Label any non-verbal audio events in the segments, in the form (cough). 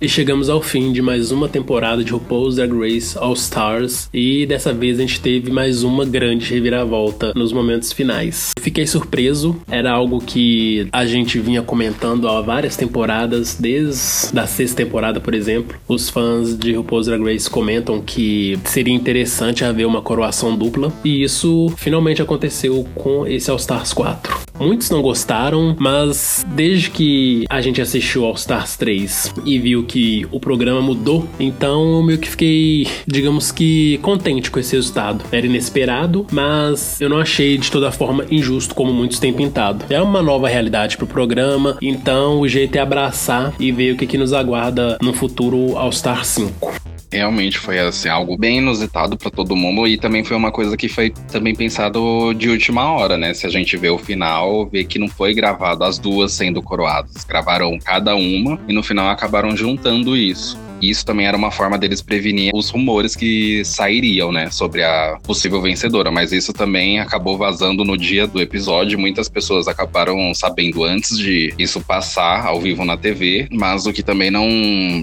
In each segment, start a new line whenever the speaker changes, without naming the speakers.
E chegamos ao fim de mais uma temporada de RuPaul's Drag Race All Stars e dessa vez a gente teve mais uma grande reviravolta nos momentos finais. Fiquei surpreso, era algo que a gente vinha comentando há várias temporadas, desde a sexta temporada, por exemplo. Os fãs de RuPaul's Drag Race comentam que seria interessante haver uma coroação dupla e isso finalmente aconteceu com esse All Stars 4. Muitos não gostaram, mas desde que a gente assistiu All Stars 3 e viu que o programa mudou, então eu meio que fiquei, digamos que, contente com esse resultado. Era inesperado, mas eu não achei de toda forma injusto como muitos têm pintado. É uma nova realidade pro programa, então o jeito é abraçar e ver o que, que nos aguarda no futuro All Star 5
realmente foi assim, algo bem inusitado para todo mundo e também foi uma coisa que foi também pensado de última hora, né? Se a gente vê o final, vê que não foi gravado as duas sendo coroadas, gravaram cada uma e no final acabaram juntando isso. Isso também era uma forma deles prevenir os rumores que sairiam, né, sobre a possível vencedora. Mas isso também acabou vazando no dia do episódio. Muitas pessoas acabaram sabendo antes de isso passar ao vivo na TV, mas o que também não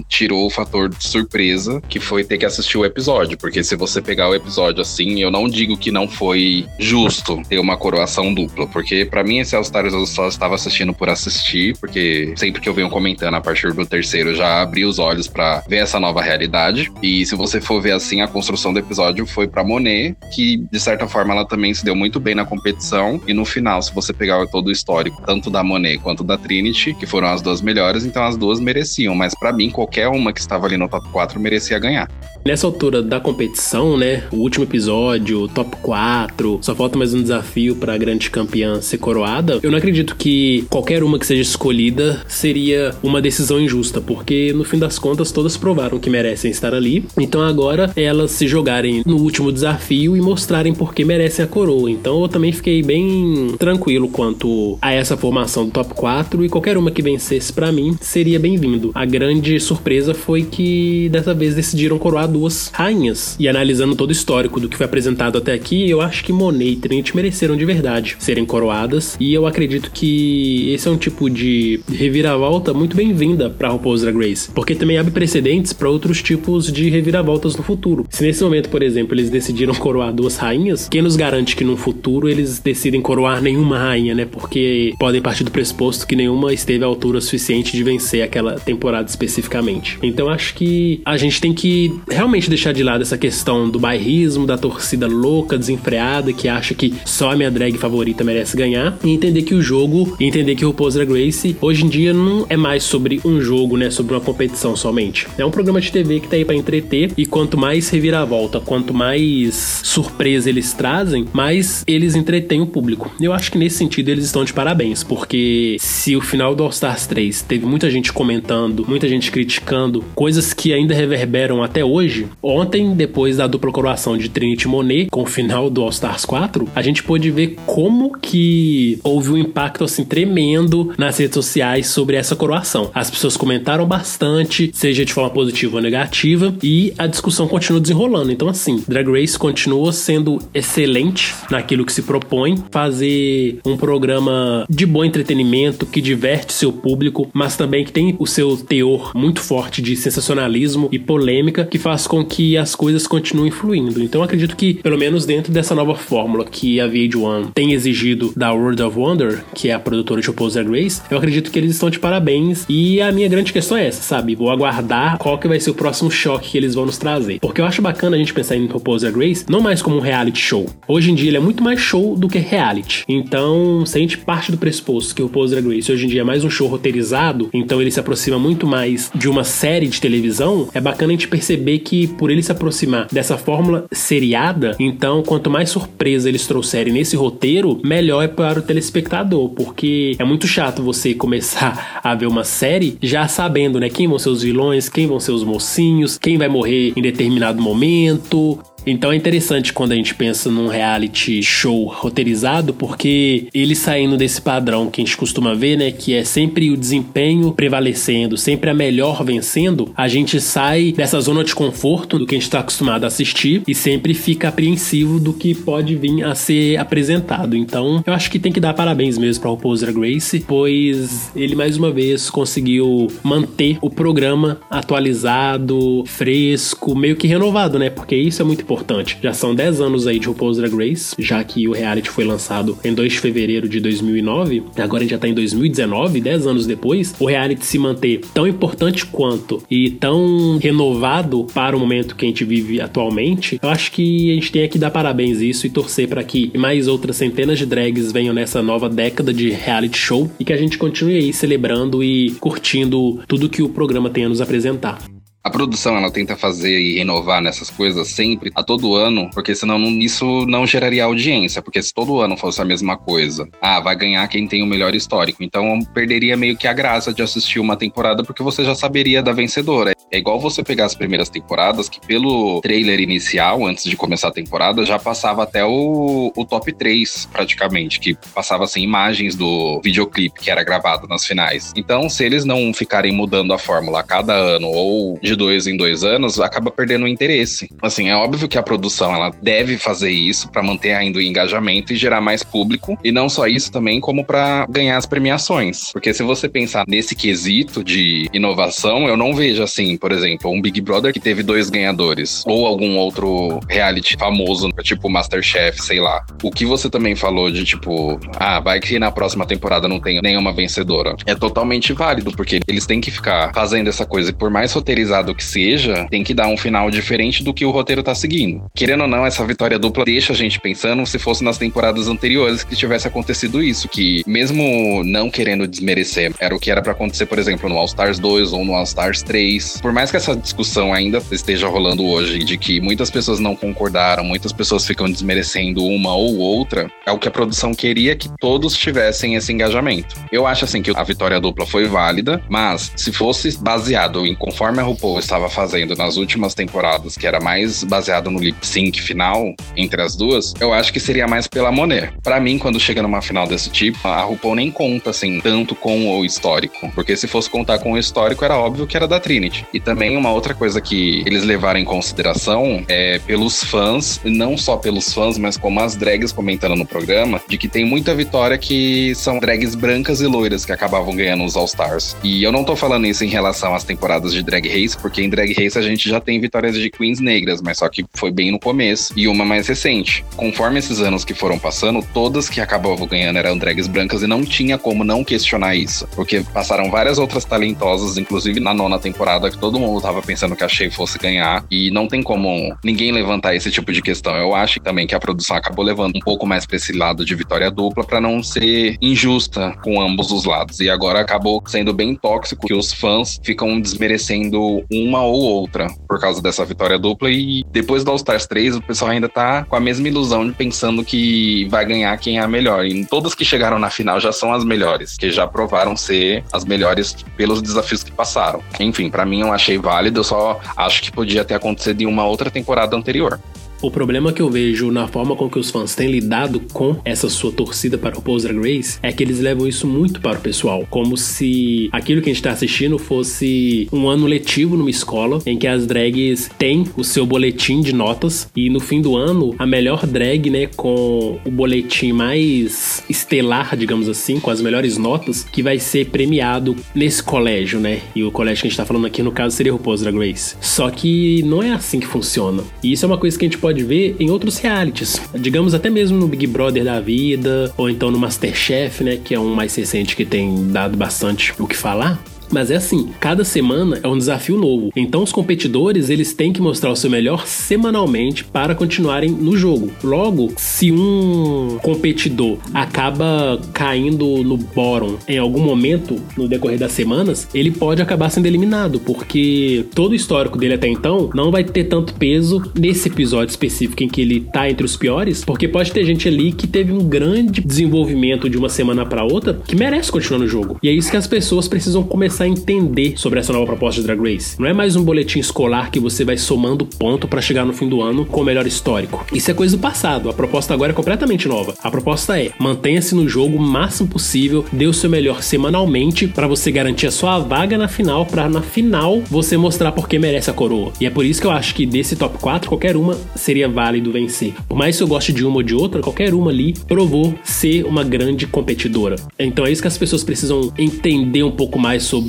tirou o fator de surpresa, que foi ter que assistir o episódio. Porque se você pegar o episódio assim, eu não digo que não foi justo ter uma coroação dupla. Porque para mim, esse All Stars eu só estava assistindo por assistir, porque sempre que eu venho comentando a partir do terceiro, já abri os olhos para ver essa nova realidade. E se você for ver assim, a construção do episódio foi para Monet, que de certa forma ela também se deu muito bem na competição. E no final, se você pegar todo o histórico, tanto da Monet quanto da Trinity, que foram as duas melhores, então as duas mereciam. Mas para mim, qualquer uma que estava ali no top 4 merecia ganhar.
Nessa altura da competição, né? O último episódio, top 4, só falta mais um desafio para a grande campeã ser coroada. Eu não acredito que qualquer uma que seja escolhida seria uma decisão injusta, porque no fim das contas todas provaram que merecem estar ali. Então agora é elas se jogarem no último desafio e mostrarem por que merecem a coroa. Então eu também fiquei bem tranquilo quanto a essa formação do top 4 e qualquer uma que vencesse para mim seria bem-vindo. A grande surpresa foi que dessa vez decidiram coroar duas rainhas. E analisando todo o histórico do que foi apresentado até aqui, eu acho que Monet e Trinity mereceram de verdade serem coroadas. E eu acredito que esse é um tipo de reviravolta muito bem-vinda para RuPaul's Drag Race, porque também abre precedentes para outros tipos de reviravoltas no futuro. Se nesse momento, por exemplo, eles decidiram coroar duas rainhas, quem nos garante que no futuro eles decidem coroar nenhuma rainha, né? Porque podem partir do pressuposto que nenhuma esteve à altura suficiente de vencer aquela temporada especificamente. Então acho que a gente tem que realmente realmente deixar de lado essa questão do bairrismo, da torcida louca, desenfreada, que acha que só a minha drag favorita merece ganhar, e entender que o jogo, entender que o RuPaul's Drag Race hoje em dia não é mais sobre um jogo, né, sobre uma competição somente. É um programa de TV que tá aí para entreter e quanto mais reviravolta, quanto mais surpresa eles trazem, mais eles entretêm o público. Eu acho que nesse sentido eles estão de parabéns, porque se o final do All Stars 3 teve muita gente comentando, muita gente criticando, coisas que ainda reverberam até hoje, hoje. Ontem, depois da dupla coroação de Trinity Monet, com o final do All Stars 4, a gente pôde ver como que houve um impacto assim tremendo nas redes sociais sobre essa coroação. As pessoas comentaram bastante, seja de forma positiva ou negativa, e a discussão continua desenrolando. Então, assim, Drag Race continua sendo excelente naquilo que se propõe, fazer um programa de bom entretenimento que diverte seu público, mas também que tem o seu teor muito forte de sensacionalismo e polêmica que faz com que as coisas continuem fluindo. Então acredito que, pelo menos dentro dessa nova fórmula que a VH1 tem exigido da World of Wonder, que é a produtora de Opposed Grace, eu acredito que eles estão de parabéns. E a minha grande questão é essa, sabe? Vou aguardar qual que vai ser o próximo choque que eles vão nos trazer. Porque eu acho bacana a gente pensar em Opposed Grace não mais como um reality show. Hoje em dia ele é muito mais show do que reality. Então, se a gente parte do pressuposto que o Opposed Grace hoje em dia é mais um show roteirizado, então ele se aproxima muito mais de uma série de televisão, é bacana a gente perceber que por ele se aproximar dessa fórmula seriada, então quanto mais surpresa eles trouxerem nesse roteiro, melhor é para o telespectador, porque é muito chato você (laughs) começar a ver uma série já sabendo, né, quem vão ser os vilões, quem vão ser os mocinhos, quem vai morrer em determinado momento, Então é interessante quando a gente pensa num reality show roteirizado, porque ele saindo desse padrão que a gente costuma ver, né, que é sempre o desempenho prevalecendo, sempre a melhor vencendo, a gente sai dessa zona de conforto do que a gente está acostumado a assistir e sempre fica apreensivo do que pode vir a ser apresentado. Então, eu acho que tem que dar parabéns mesmo para o RuPaul's Grace, pois ele mais uma vez conseguiu manter o programa atualizado, fresco, meio que renovado, né? Porque isso é muito importante. Já são 10 anos aí de RuPaul's Drag Race, já que o reality foi lançado em 2 de fevereiro de 2009, agora a gente já tá em 2019, 10 anos depois, o reality se manter tão importante quanto e tão renovado para o momento que a gente vive atualmente, eu acho que a gente tem que dar parabéns isso e torcer para que mais outras centenas de drags venham nessa nova década de reality show e que a gente continue aí celebrando e curtindo tudo que o programa tem a nos apresentar.
A produção ela tenta fazer e renovar nessas coisas sempre, a todo ano, porque senão não, isso não geraria audiência, porque se todo ano fosse a mesma coisa, ah, vai ganhar quem tem o melhor histórico. Então perderia meio que a graça de assistir uma temporada porque você já saberia da vencedora. É igual você pegar as primeiras temporadas, que pelo trailer inicial, antes de começar a temporada, já passava até o, o top 3, praticamente, que passava assim imagens do videoclipe que era gravado nas finais. Então, se eles não ficarem mudando a fórmula a cada ano ou de dois em dois anos, acaba perdendo o interesse. Assim, é óbvio que a produção ela deve fazer isso para manter ainda o engajamento e gerar mais público, e não só isso também, como para ganhar as premiações. Porque se você pensar nesse quesito de inovação, eu não vejo assim, por exemplo, um Big Brother que teve dois ganhadores, ou algum outro reality famoso, tipo Masterchef, sei lá. O que você também falou de tipo, ah, vai que na próxima temporada não tem nenhuma vencedora. É totalmente válido, porque eles têm que ficar fazendo essa coisa, e por mais roteirizado que seja, tem que dar um final diferente do que o roteiro tá seguindo. Querendo ou não, essa vitória dupla deixa a gente pensando se fosse nas temporadas anteriores que tivesse acontecido isso, que mesmo não querendo desmerecer, era o que era para acontecer, por exemplo, no All Stars 2 ou no All Stars 3. Por mais que essa discussão ainda esteja rolando hoje, de que muitas pessoas não concordaram, muitas pessoas ficam desmerecendo uma ou outra, é o que a produção queria que todos tivessem esse engajamento. Eu acho assim que a vitória dupla foi válida, mas se fosse baseado em conforme a RuPaul estava fazendo nas últimas temporadas, que era mais baseado no lip sync final entre as duas, eu acho que seria mais pela Monet. Para mim, quando chega numa final desse tipo, a RuPaul nem conta assim tanto com o histórico, porque se fosse contar com o histórico, era óbvio que era da Trinity. E também uma outra coisa que eles levaram em consideração é pelos fãs, não só pelos fãs, mas como as drags comentando no programa, de que tem muita vitória que são drags brancas e loiras que acabavam ganhando os All Stars. E eu não tô falando isso em relação às temporadas de Drag Race, porque em Drag Race a gente já tem vitórias de queens negras, mas só que foi bem no começo e uma mais recente. Conforme esses anos que foram passando, todas que acabavam ganhando eram drags brancas e não tinha como não questionar isso, porque passaram várias outras talentosas, inclusive na nona temporada, que todo mundo tava pensando que a Shea fosse ganhar e não tem como ninguém levantar esse tipo de questão. Eu acho também que a produção acabou levando um pouco mais para esse lado de vitória dupla para não ser injusta com ambos os lados. E agora acabou sendo bem tóxico que os fãs ficam desmerecendo uma ou outra por causa dessa vitória dupla. E depois do All Stars 3, o pessoal ainda tá com a mesma ilusão de pensando que vai ganhar quem é a melhor. E todas que chegaram na final já são as melhores, que já provaram ser as melhores pelos desafios que passaram. Enfim, para mim eu achei válido, eu só acho que podia ter acontecido em uma outra temporada anterior.
O problema que eu vejo na forma com que os fãs têm lidado com essa sua torcida para o Paul's Drag Race é que eles levam isso muito para o pessoal, como se aquilo que a gente está assistindo fosse um ano letivo numa escola em que as drags têm o seu boletim de notas e no fim do ano a melhor drag, né, com o boletim mais estelar, digamos assim, com as melhores notas, que vai ser premiado nesse colégio, né? E o colégio que a gente tá falando aqui no caso seria o Paul's Drag Race. Só que não é assim que funciona. E isso é uma coisa que a gente pode ver em outros realities. Digamos até mesmo no Big Brother da vida, ou então no Masterchef, né? Que é um mais recente que tem dado bastante o que falar. Mas é assim, cada semana é um desafio novo. Então os competidores, eles têm que mostrar o seu melhor semanalmente para continuarem no jogo. Logo, se um competidor acaba caindo no bottom em algum momento no decorrer das semanas, ele pode acabar sendo eliminado, porque todo o histórico dele até então não vai ter tanto peso nesse episódio específico em que ele tá entre os piores, porque pode ter gente ali que teve um grande desenvolvimento de uma semana para outra que merece continuar no jogo. E é isso que as pessoas precisam começar começar a entender sobre essa nova proposta de Drag Race. Não é mais um boletim escolar que você vai somando ponto para chegar no fim do ano com o melhor histórico. Isso é coisa do passado. A proposta agora é completamente nova. A proposta é: mantenha-se no jogo o máximo possível, dê o seu melhor semanalmente para você garantir a sua vaga na final, para na final você mostrar por que merece a coroa. E é por isso que eu acho que desse top 4, qualquer uma seria válido vencer. Por mais que eu goste de uma ou de outra, qualquer uma ali provou ser uma grande competidora. Então é isso que as pessoas precisam entender um pouco mais sobre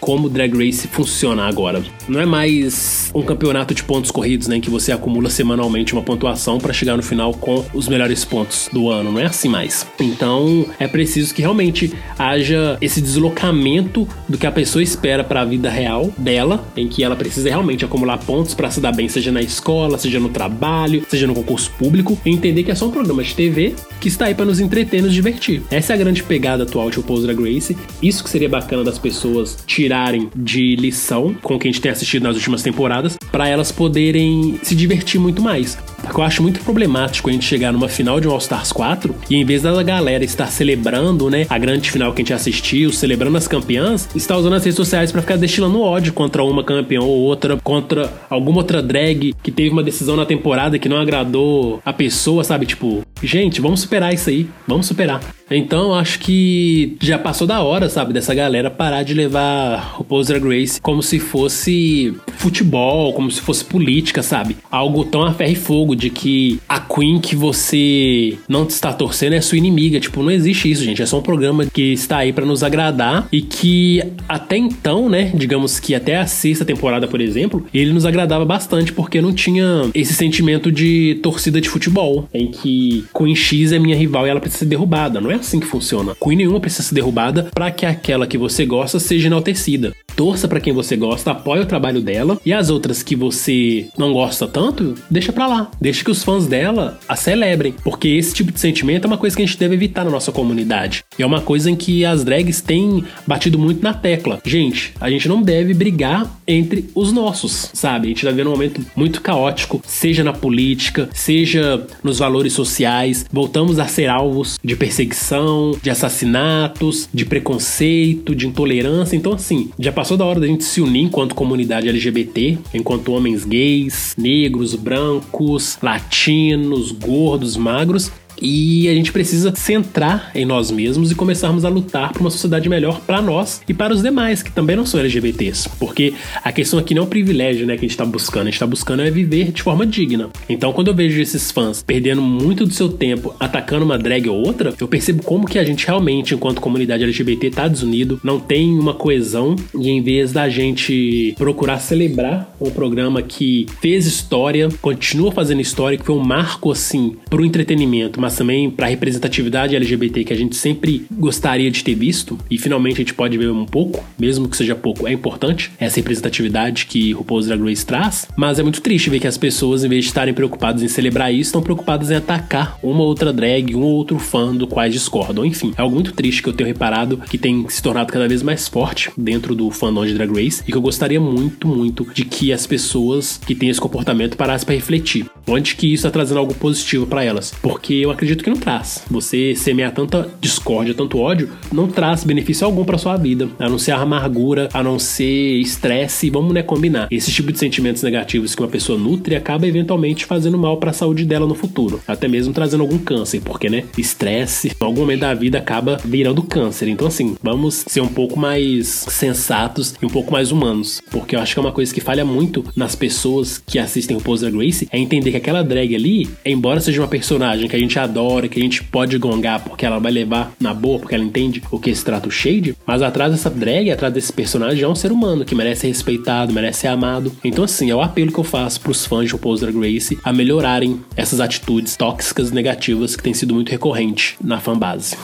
como Drag Race funciona agora. Não é mais um campeonato de pontos corridos, né, em que você acumula semanalmente uma pontuação para chegar no final com os melhores pontos do ano. Não é assim mais. Então é preciso que realmente haja esse deslocamento do que a pessoa espera para a vida real dela, em que ela precisa realmente acumular pontos para se dar bem, seja na escola, seja no trabalho, seja no concurso público, e entender que é só um programa de TV que está aí para nos entreter, nos divertir. Essa é a grande pegada atual de RuPaul's Drag Race. Isso que seria bacana das pessoas tirarem de lição com o que a gente tem assistido nas últimas temporadas, para elas poderem se divertir muito mais. Porque eu acho muito problemático a gente chegar numa final de um All Stars 4 e em vez da galera estar celebrando, né, a grande final que a gente assistiu, celebrando as campeãs, está usando as redes sociais para ficar destilando ódio contra uma campeã ou outra, contra alguma outra drag que teve uma decisão na temporada que não agradou a pessoa, sabe? Tipo, gente, vamos superar isso aí, vamos superar. Então, acho que já passou da hora, sabe, dessa galera parar de levar o Pose Drag Race como se fosse futebol, como se fosse política, sabe? Algo tão a ferro e fogo de que a Queen que você não está torcendo é sua inimiga. Tipo, não existe isso, gente. É só um programa que está aí para nos agradar e que até então, né, digamos que até a sexta temporada, por exemplo, ele nos agradava bastante porque não tinha esse sentimento de torcida de futebol, em que Queen X é minha rival e ela precisa ser derrubada. Não é assim que funciona. Queen nenhuma precisa ser derrubada para que aquela que você gosta seja enaltecida. Torça para quem você gosta, apoie o trabalho dela e as outras que você não gosta tanto, deixa pra lá. Deixa que os fãs dela a celebrem, porque esse tipo de sentimento é uma coisa que a gente deve evitar na nossa comunidade. E é uma coisa em que as drags têm batido muito na tecla. Gente, a gente não deve brigar entre os nossos, sabe? A gente tá vivendo um momento muito caótico, seja na política, seja nos valores sociais. Voltamos a ser alvos de perseguição, de assassinatos, de preconceito, de intolerância. Então, assim, já passou da hora da gente se unir enquanto comunidade LGBT, enquanto homens gays, negros, brancos, latinos, gordos, magros e a gente precisa centrar em nós mesmos e começarmos a lutar por uma sociedade melhor para nós e para os demais que também não são LGBTs. Porque a questão aqui não é um privilégio, né, que a gente tá buscando, a gente tá buscando é viver de forma digna. Então, quando eu vejo esses fãs perdendo muito do seu tempo atacando uma drag ou outra, eu percebo como que a gente realmente, enquanto comunidade LGBT, tá desunido, não tem uma coesão e em vez da gente procurar celebrar um programa que fez história, continua fazendo história, que foi um marco assim pro entretenimento, mas também para a representatividade LGBT que a gente sempre gostaria de ter visto, e finalmente a gente pode ver um pouco, mesmo que seja pouco, é importante essa representatividade que RuPaul's Drag Race traz, mas é muito triste ver que as pessoas, em vez de estarem preocupadas em celebrar isso, estão preocupadas em atacar uma outra drag, um ou outro fã do quais discordam. Enfim, é algo muito triste que eu tenho reparado que tem se tornado cada vez mais forte dentro do fandom de Drag Race e que eu gostaria muito, muito de que as pessoas que têm esse comportamento parassem para refletir. Onde que isso está trazendo algo positivo para elas? Porque eu acredito que não traz. Você semear tanta discórdia, tanto ódio, não traz benefício algum para sua vida, a não ser amargura, a não ser estresse. Vamos né, combinar. Esse tipo de sentimentos negativos que uma pessoa nutre acaba eventualmente fazendo mal para a saúde dela no futuro, até mesmo trazendo algum câncer, porque né, estresse, em algum momento da vida acaba virando câncer. Então assim, vamos ser um pouco mais sensatos e um pouco mais humanos, porque eu acho que é uma coisa que falha muito nas pessoas que assistem o Poser Grace é entender que aquela drag ali, embora seja uma personagem que a gente adora, que a gente pode gongar porque ela vai levar na boa, porque ela entende o que se trata o Shade, mas atrás dessa drag, atrás desse personagem é um ser humano que merece ser respeitado, merece ser amado. Então, assim, é o apelo que eu faço pros fãs de RuPaul's Drag Race a melhorarem essas atitudes tóxicas negativas que tem sido muito recorrente na fanbase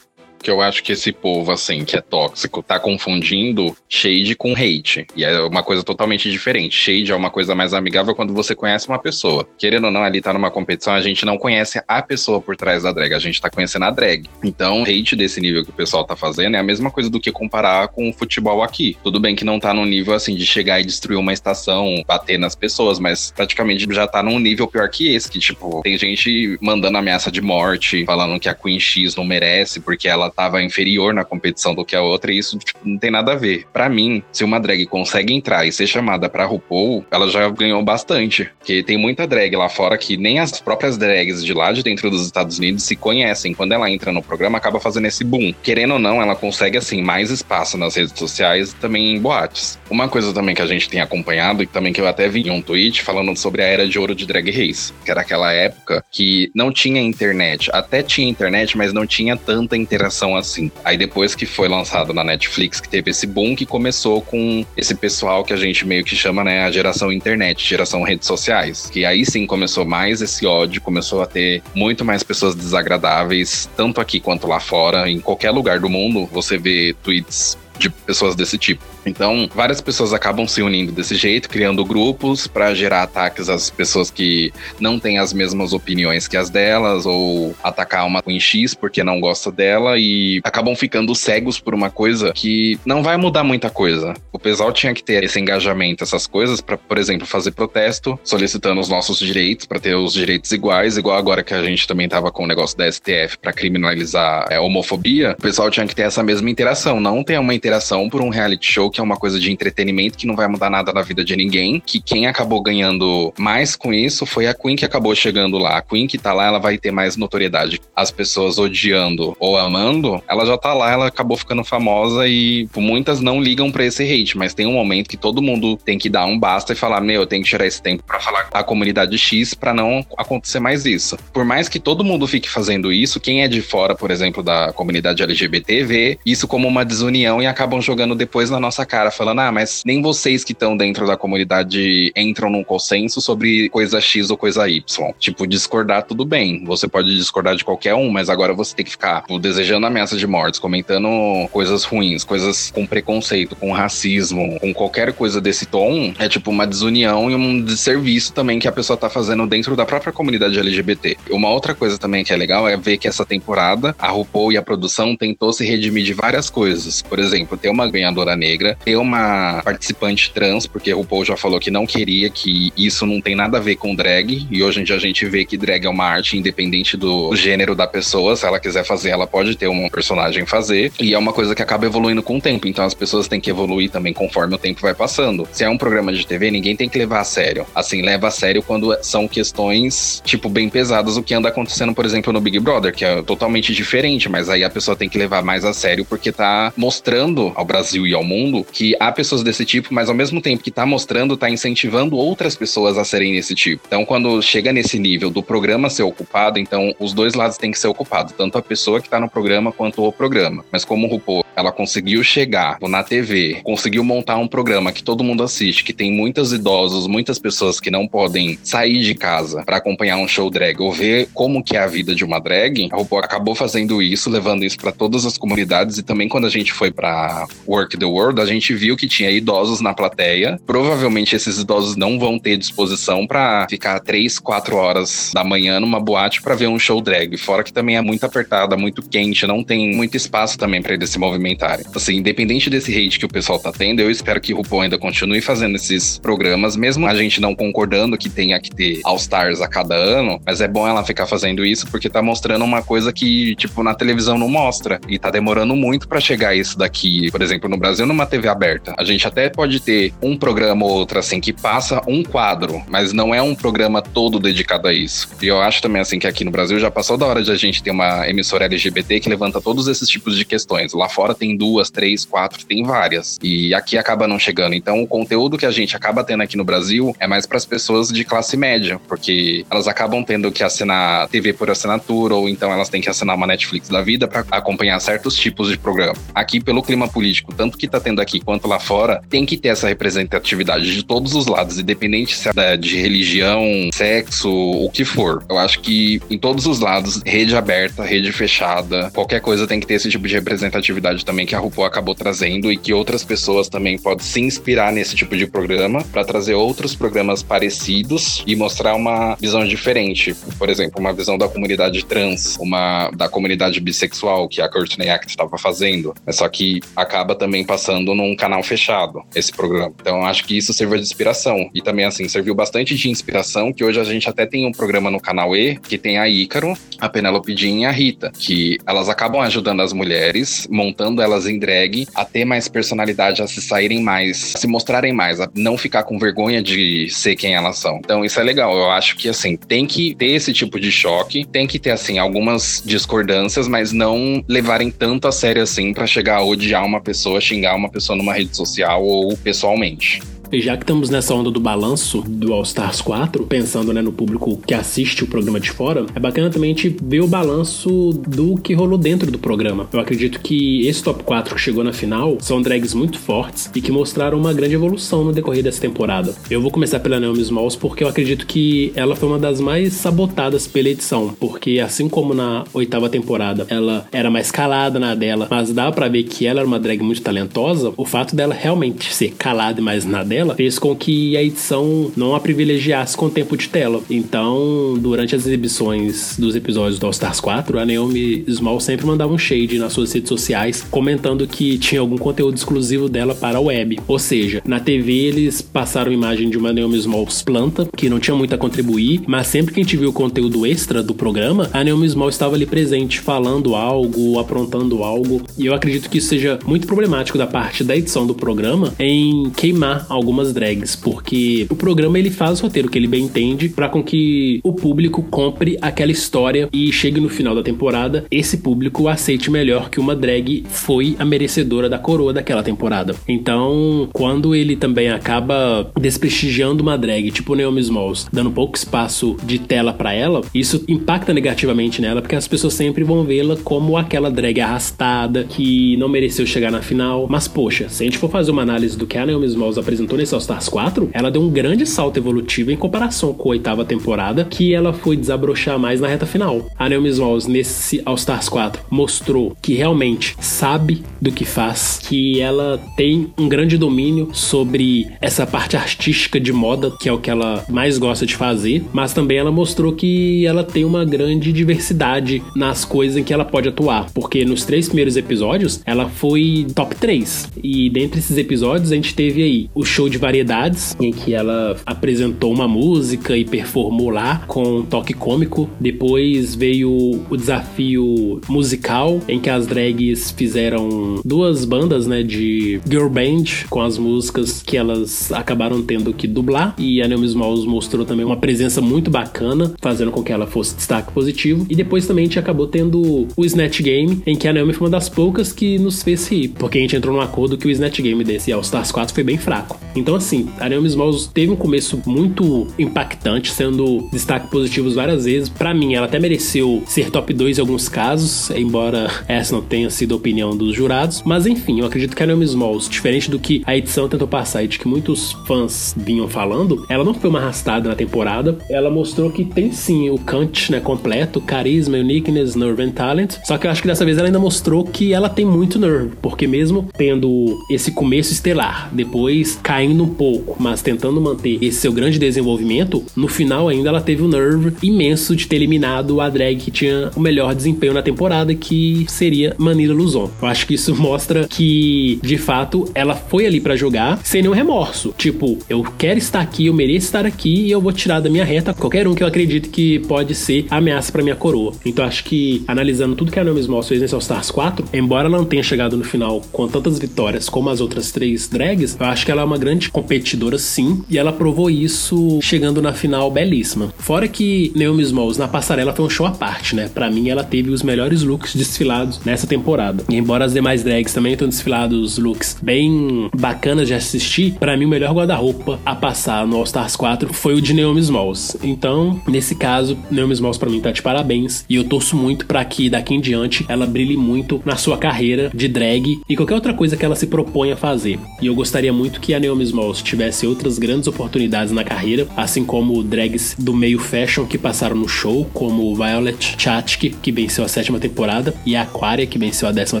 que eu acho que esse povo, assim, que é tóxico, tá confundindo shade com hate. E é uma coisa totalmente diferente. Shade é uma coisa mais amigável quando você conhece uma pessoa. Querendo ou não, ali tá numa competição, a gente não conhece a pessoa por trás da drag, a gente tá conhecendo a drag. Então, hate desse nível que o pessoal tá fazendo é a mesma coisa do que comparar com o futebol aqui. Tudo bem que não tá no nível, assim, de chegar e destruir uma estação, bater nas pessoas, mas praticamente já tá num nível pior que esse, que, tipo, tem gente mandando ameaça de morte, falando que a Queen X não merece porque ela ela tava inferior na competição do que a outra, e isso tipo, não tem nada a ver. Para mim, se uma drag consegue entrar e ser chamada pra RuPaul, ela já ganhou bastante. Porque tem muita drag lá fora que nem as próprias drags de lá de dentro dos Estados Unidos se conhecem. Quando ela entra no programa, acaba fazendo esse boom. Querendo ou não, ela consegue, assim, mais espaço nas redes sociais e também em boates. Uma coisa também que a gente tem acompanhado, e também que eu até vi em um tweet falando sobre a era de ouro de Drag Race, que era aquela época que não tinha internet. Até tinha internet, mas não tinha tanta interação assim. Aí depois que foi lançado na Netflix, que teve esse boom que começou com esse pessoal que a gente meio que chama, né, a geração internet, geração redes sociais. Que aí sim começou mais esse ódio, começou a ter muito mais pessoas desagradáveis, tanto aqui quanto lá fora, em qualquer lugar do mundo, você vê tweets de pessoas desse tipo. Então, várias pessoas acabam se unindo desse jeito, criando grupos para gerar ataques às pessoas que não têm as mesmas opiniões que as delas, ou atacar uma Queen X porque não gosta dela e acabam ficando cegos por uma coisa que não vai mudar muita coisa. O pessoal tinha que ter esse engajamento, essas coisas, para, por exemplo, fazer protesto, solicitando os nossos direitos, para ter os direitos iguais, igual agora que a gente também tava com o negócio da STF para criminalizar é, homofobia. O pessoal tinha que ter essa mesma interação, não ter uma interação por um reality show que é uma coisa de entretenimento que não vai mudar nada na vida de ninguém. Que quem acabou ganhando mais com isso foi a Queen que acabou chegando lá. A Queen que tá lá, ela vai ter mais notoriedade. As pessoas odiando ou amando, ela já tá lá, ela acabou ficando famosa e muitas não ligam para esse hate, mas tem um momento que todo mundo tem que dar um basta e falar: Meu, eu tenho que tirar esse tempo para falar com a comunidade X para não acontecer mais isso. Por mais que todo mundo fique fazendo isso, quem é de fora, por exemplo, da comunidade LGBT, vê isso como uma desunião e acabam jogando depois na nossa cara, falando: ah, mas nem vocês que estão dentro da comunidade entram num consenso sobre coisa X ou coisa Y. Tipo, discordar tudo bem. Você pode discordar de qualquer um, mas agora você tem que ficar tipo, desejando ameaça de mortes, comentando coisas ruins, coisas com preconceito, com racismo, com qualquer coisa desse tom. É tipo uma desunião e um desserviço também que a pessoa tá fazendo dentro da própria comunidade LGBT. Uma outra coisa também que é legal é ver que essa temporada a RuPaul e a produção tentou se redimir de várias coisas. Por exemplo, ter uma ganhadora negra, ter uma participante trans, porque o Paul já falou que não queria, que isso não tem nada a ver com drag, e hoje em dia a gente vê que drag é uma arte independente do gênero da pessoa, se ela quiser fazer, ela pode ter um personagem fazer, e é uma coisa que acaba evoluindo com o tempo, então as pessoas têm que evoluir também conforme o tempo vai passando. Se é um programa de TV, ninguém tem que levar a sério. Assim, leva a sério quando são questões, tipo, bem pesadas, o que anda acontecendo, por exemplo, no Big Brother, que é totalmente diferente, mas aí a pessoa tem que levar mais a sério porque tá mostrando ao Brasil e ao mundo que há pessoas desse tipo, mas ao mesmo tempo que tá mostrando, tá incentivando outras pessoas a serem desse tipo. Então, quando chega nesse nível do programa ser ocupado, então os dois lados têm que ser ocupados, tanto a pessoa que tá no programa quanto o programa. Mas como o RuPaul, ela conseguiu chegar na TV, conseguiu montar um programa que todo mundo assiste, que tem muitos idosos, muitas pessoas que não podem sair de casa para acompanhar um show drag ou ver como que é a vida de uma drag, a RuPaul acabou fazendo isso, levando isso para todas as comunidades e também quando a gente foi para Work the World, a gente viu que tinha idosos na plateia. Provavelmente esses idosos não vão ter disposição para ficar três, quatro horas da manhã numa boate para ver um show drag. Fora que também é muito apertada, muito quente, não tem muito espaço também para eles se movimentarem. Assim, independente desse hate que o pessoal tá tendo, eu espero que o RuPaul ainda continue fazendo esses programas, mesmo a gente não concordando que tenha que ter All Stars a cada ano, mas é bom ela ficar fazendo isso porque tá mostrando uma coisa que, tipo, na televisão não mostra. E tá demorando muito para chegar isso daqui, por exemplo, no Brasil, numa TV aberta. A gente até pode ter um programa ou outro assim que passa um quadro, mas não é um programa todo dedicado a isso. E eu acho também assim que aqui no Brasil já passou da hora de a gente ter uma emissora LGBT que levanta todos esses tipos de questões. Lá fora tem duas, três, quatro, tem várias. E aqui acaba não chegando. Então o conteúdo que a gente acaba tendo aqui no Brasil é mais para as pessoas de classe média, porque elas acabam tendo que assinar TV por assinatura ou então elas têm que assinar uma Netflix da vida para acompanhar certos tipos de programa. Aqui pelo clima político, tanto que tá tendo aqui quanto lá fora, tem que ter essa representatividade de todos os lados, independente se é de religião, sexo, o que for. Eu acho que em todos os lados, rede aberta, rede fechada, qualquer coisa tem que ter esse tipo de representatividade também que a RuPaul acabou trazendo e que outras pessoas também podem se inspirar nesse tipo de programa para trazer outros programas parecidos e mostrar uma visão diferente. Por exemplo, uma visão da comunidade trans, uma da comunidade bissexual que a Courtney Act estava fazendo. Só que acaba também passando num canal fechado esse programa. Então acho que isso serviu de inspiração e também assim serviu bastante de inspiração que hoje a gente até tem um programa no canal E que tem a Ícaro, a Penelope Jean e a Rita, que elas acabam ajudando as mulheres, montando elas em drag a ter mais personalidade, a se saírem mais, a se mostrarem mais, a não ficar com vergonha de ser quem elas são. Então isso é legal. Eu acho que assim, tem que ter esse tipo de choque, tem que ter assim algumas discordâncias, mas não levarem tanto a sério assim para chegar a odiar uma pessoa, xingar uma pessoa numa rede social ou pessoalmente.
E já que estamos nessa onda do balanço do All Stars 4, pensando né, no público que assiste o programa de fora, é bacana também a gente ver o balanço do que rolou dentro do programa. Eu acredito que esse top 4 que chegou na final são drags muito fortes e que mostraram uma grande evolução no decorrer dessa temporada. Eu vou começar pela Naomi Smalls porque eu acredito que ela foi uma das mais sabotadas pela edição, porque assim como na oitava temporada ela era mais calada na dela, mas dá para ver que ela era uma drag muito talentosa, o fato dela realmente ser calada e mais na dela dela fez com que a edição não a privilegiasse com tempo de tela. Então, durante as exibições dos episódios do All Stars 4, a Naomi Small sempre mandava um shade nas suas redes sociais, comentando que tinha algum conteúdo exclusivo dela para a web. Ou seja, na TV eles passaram imagem de uma Naomi Smalls planta, que não tinha muito a contribuir, mas sempre que a gente viu o conteúdo extra do programa, a Naomi Small estava ali presente, falando algo, aprontando algo. E eu acredito que isso seja muito problemático da parte da edição do programa em queimar algo algumas drags, porque o programa ele faz o roteiro que ele bem entende para com que o público compre aquela história e chegue no final da temporada, esse público aceite melhor que uma drag foi a merecedora da coroa daquela temporada. Então, quando ele também acaba desprestigiando uma drag, tipo Naomi Smalls, dando pouco espaço de tela para ela, isso impacta negativamente nela, porque as pessoas sempre vão vê-la como aquela drag arrastada que não mereceu chegar na final. Mas poxa, se a gente for fazer uma análise do que a Naomi Smalls apresentou nesse All Stars 4, ela deu um grande salto evolutivo em comparação com a oitava temporada, que ela foi desabrochar mais na reta final. A Naomi Smalls, nesse All Stars 4, mostrou que realmente sabe do que faz, que ela tem um grande domínio sobre essa parte artística de moda, que é o que ela mais gosta de fazer, mas também ela mostrou que ela tem uma grande diversidade nas coisas em que ela pode atuar, porque nos três primeiros episódios ela foi top 3, e dentre esses episódios a gente teve aí o show de variedades, em que ela apresentou uma música e performou lá com um toque cômico. Depois veio o desafio musical, em que as drags fizeram duas bandas, né, de girl band com as músicas que elas acabaram tendo que dublar. E a Naomi Smalls mostrou também uma presença muito bacana, fazendo com que ela fosse destaque positivo. E depois também a gente acabou tendo o Snatch Game, em que a Naomi foi uma das poucas que nos fez rir, porque a gente entrou num acordo que o Snatch Game desse All Stars 4 foi bem fraco. Então, assim, a Naomi Smalls teve um começo muito impactante, sendo destaque positivos várias vezes. Para mim, ela até mereceu ser top 2 em alguns casos, embora (laughs) essa não tenha sido a opinião dos jurados. Mas enfim, eu acredito que a Naomi Smalls, diferente do que a edição tentou passar e de que muitos fãs vinham falando, ela não foi uma arrastada na temporada. Ela mostrou que tem sim o Kant, né, completo, carisma, uniqueness, nerve and talent. Só que eu acho que dessa vez ela ainda mostrou que ela tem muito nerve, porque mesmo tendo esse começo estelar, depois caindo caindo um pouco, mas tentando manter esse seu grande desenvolvimento, no final ainda ela teve um nerve imenso de ter eliminado a drag que tinha o melhor desempenho na temporada, que seria Manila Luzon. Eu acho que isso (laughs) mostra que, de fato, ela foi ali para jogar sem nenhum remorso. Tipo, eu quero estar aqui, eu mereço estar aqui e eu vou tirar da minha reta qualquer um que eu acredito que pode ser ameaça para minha coroa. Então acho que, analisando tudo que a Naomi Smalls fez nesse All Stars 4, embora ela não tenha chegado no final com tantas vitórias como as outras três drags, eu acho que ela é uma grande grande competidora, sim, e ela provou isso chegando na final belíssima. Fora que Naomi Smalls na passarela foi um show à parte, né? Para mim, ela teve os melhores looks desfilados nessa temporada. E embora as demais drags também tenham desfilado os looks bem bacanas de assistir, para mim o melhor guarda-roupa a passar no All Stars 4 foi o de Naomi Smalls. Então, nesse caso, Naomi Smalls para mim tá de parabéns e eu torço muito para que daqui em diante ela brilhe muito na sua carreira de drag e qualquer outra coisa que ela se propõe a fazer. E eu gostaria muito que a Naomi Naomi Smalls tivesse outras grandes oportunidades na carreira, assim como drags do meio fashion que passaram no show, como Violet Chachki, que venceu a sétima temporada, e Aquaria, que venceu a décima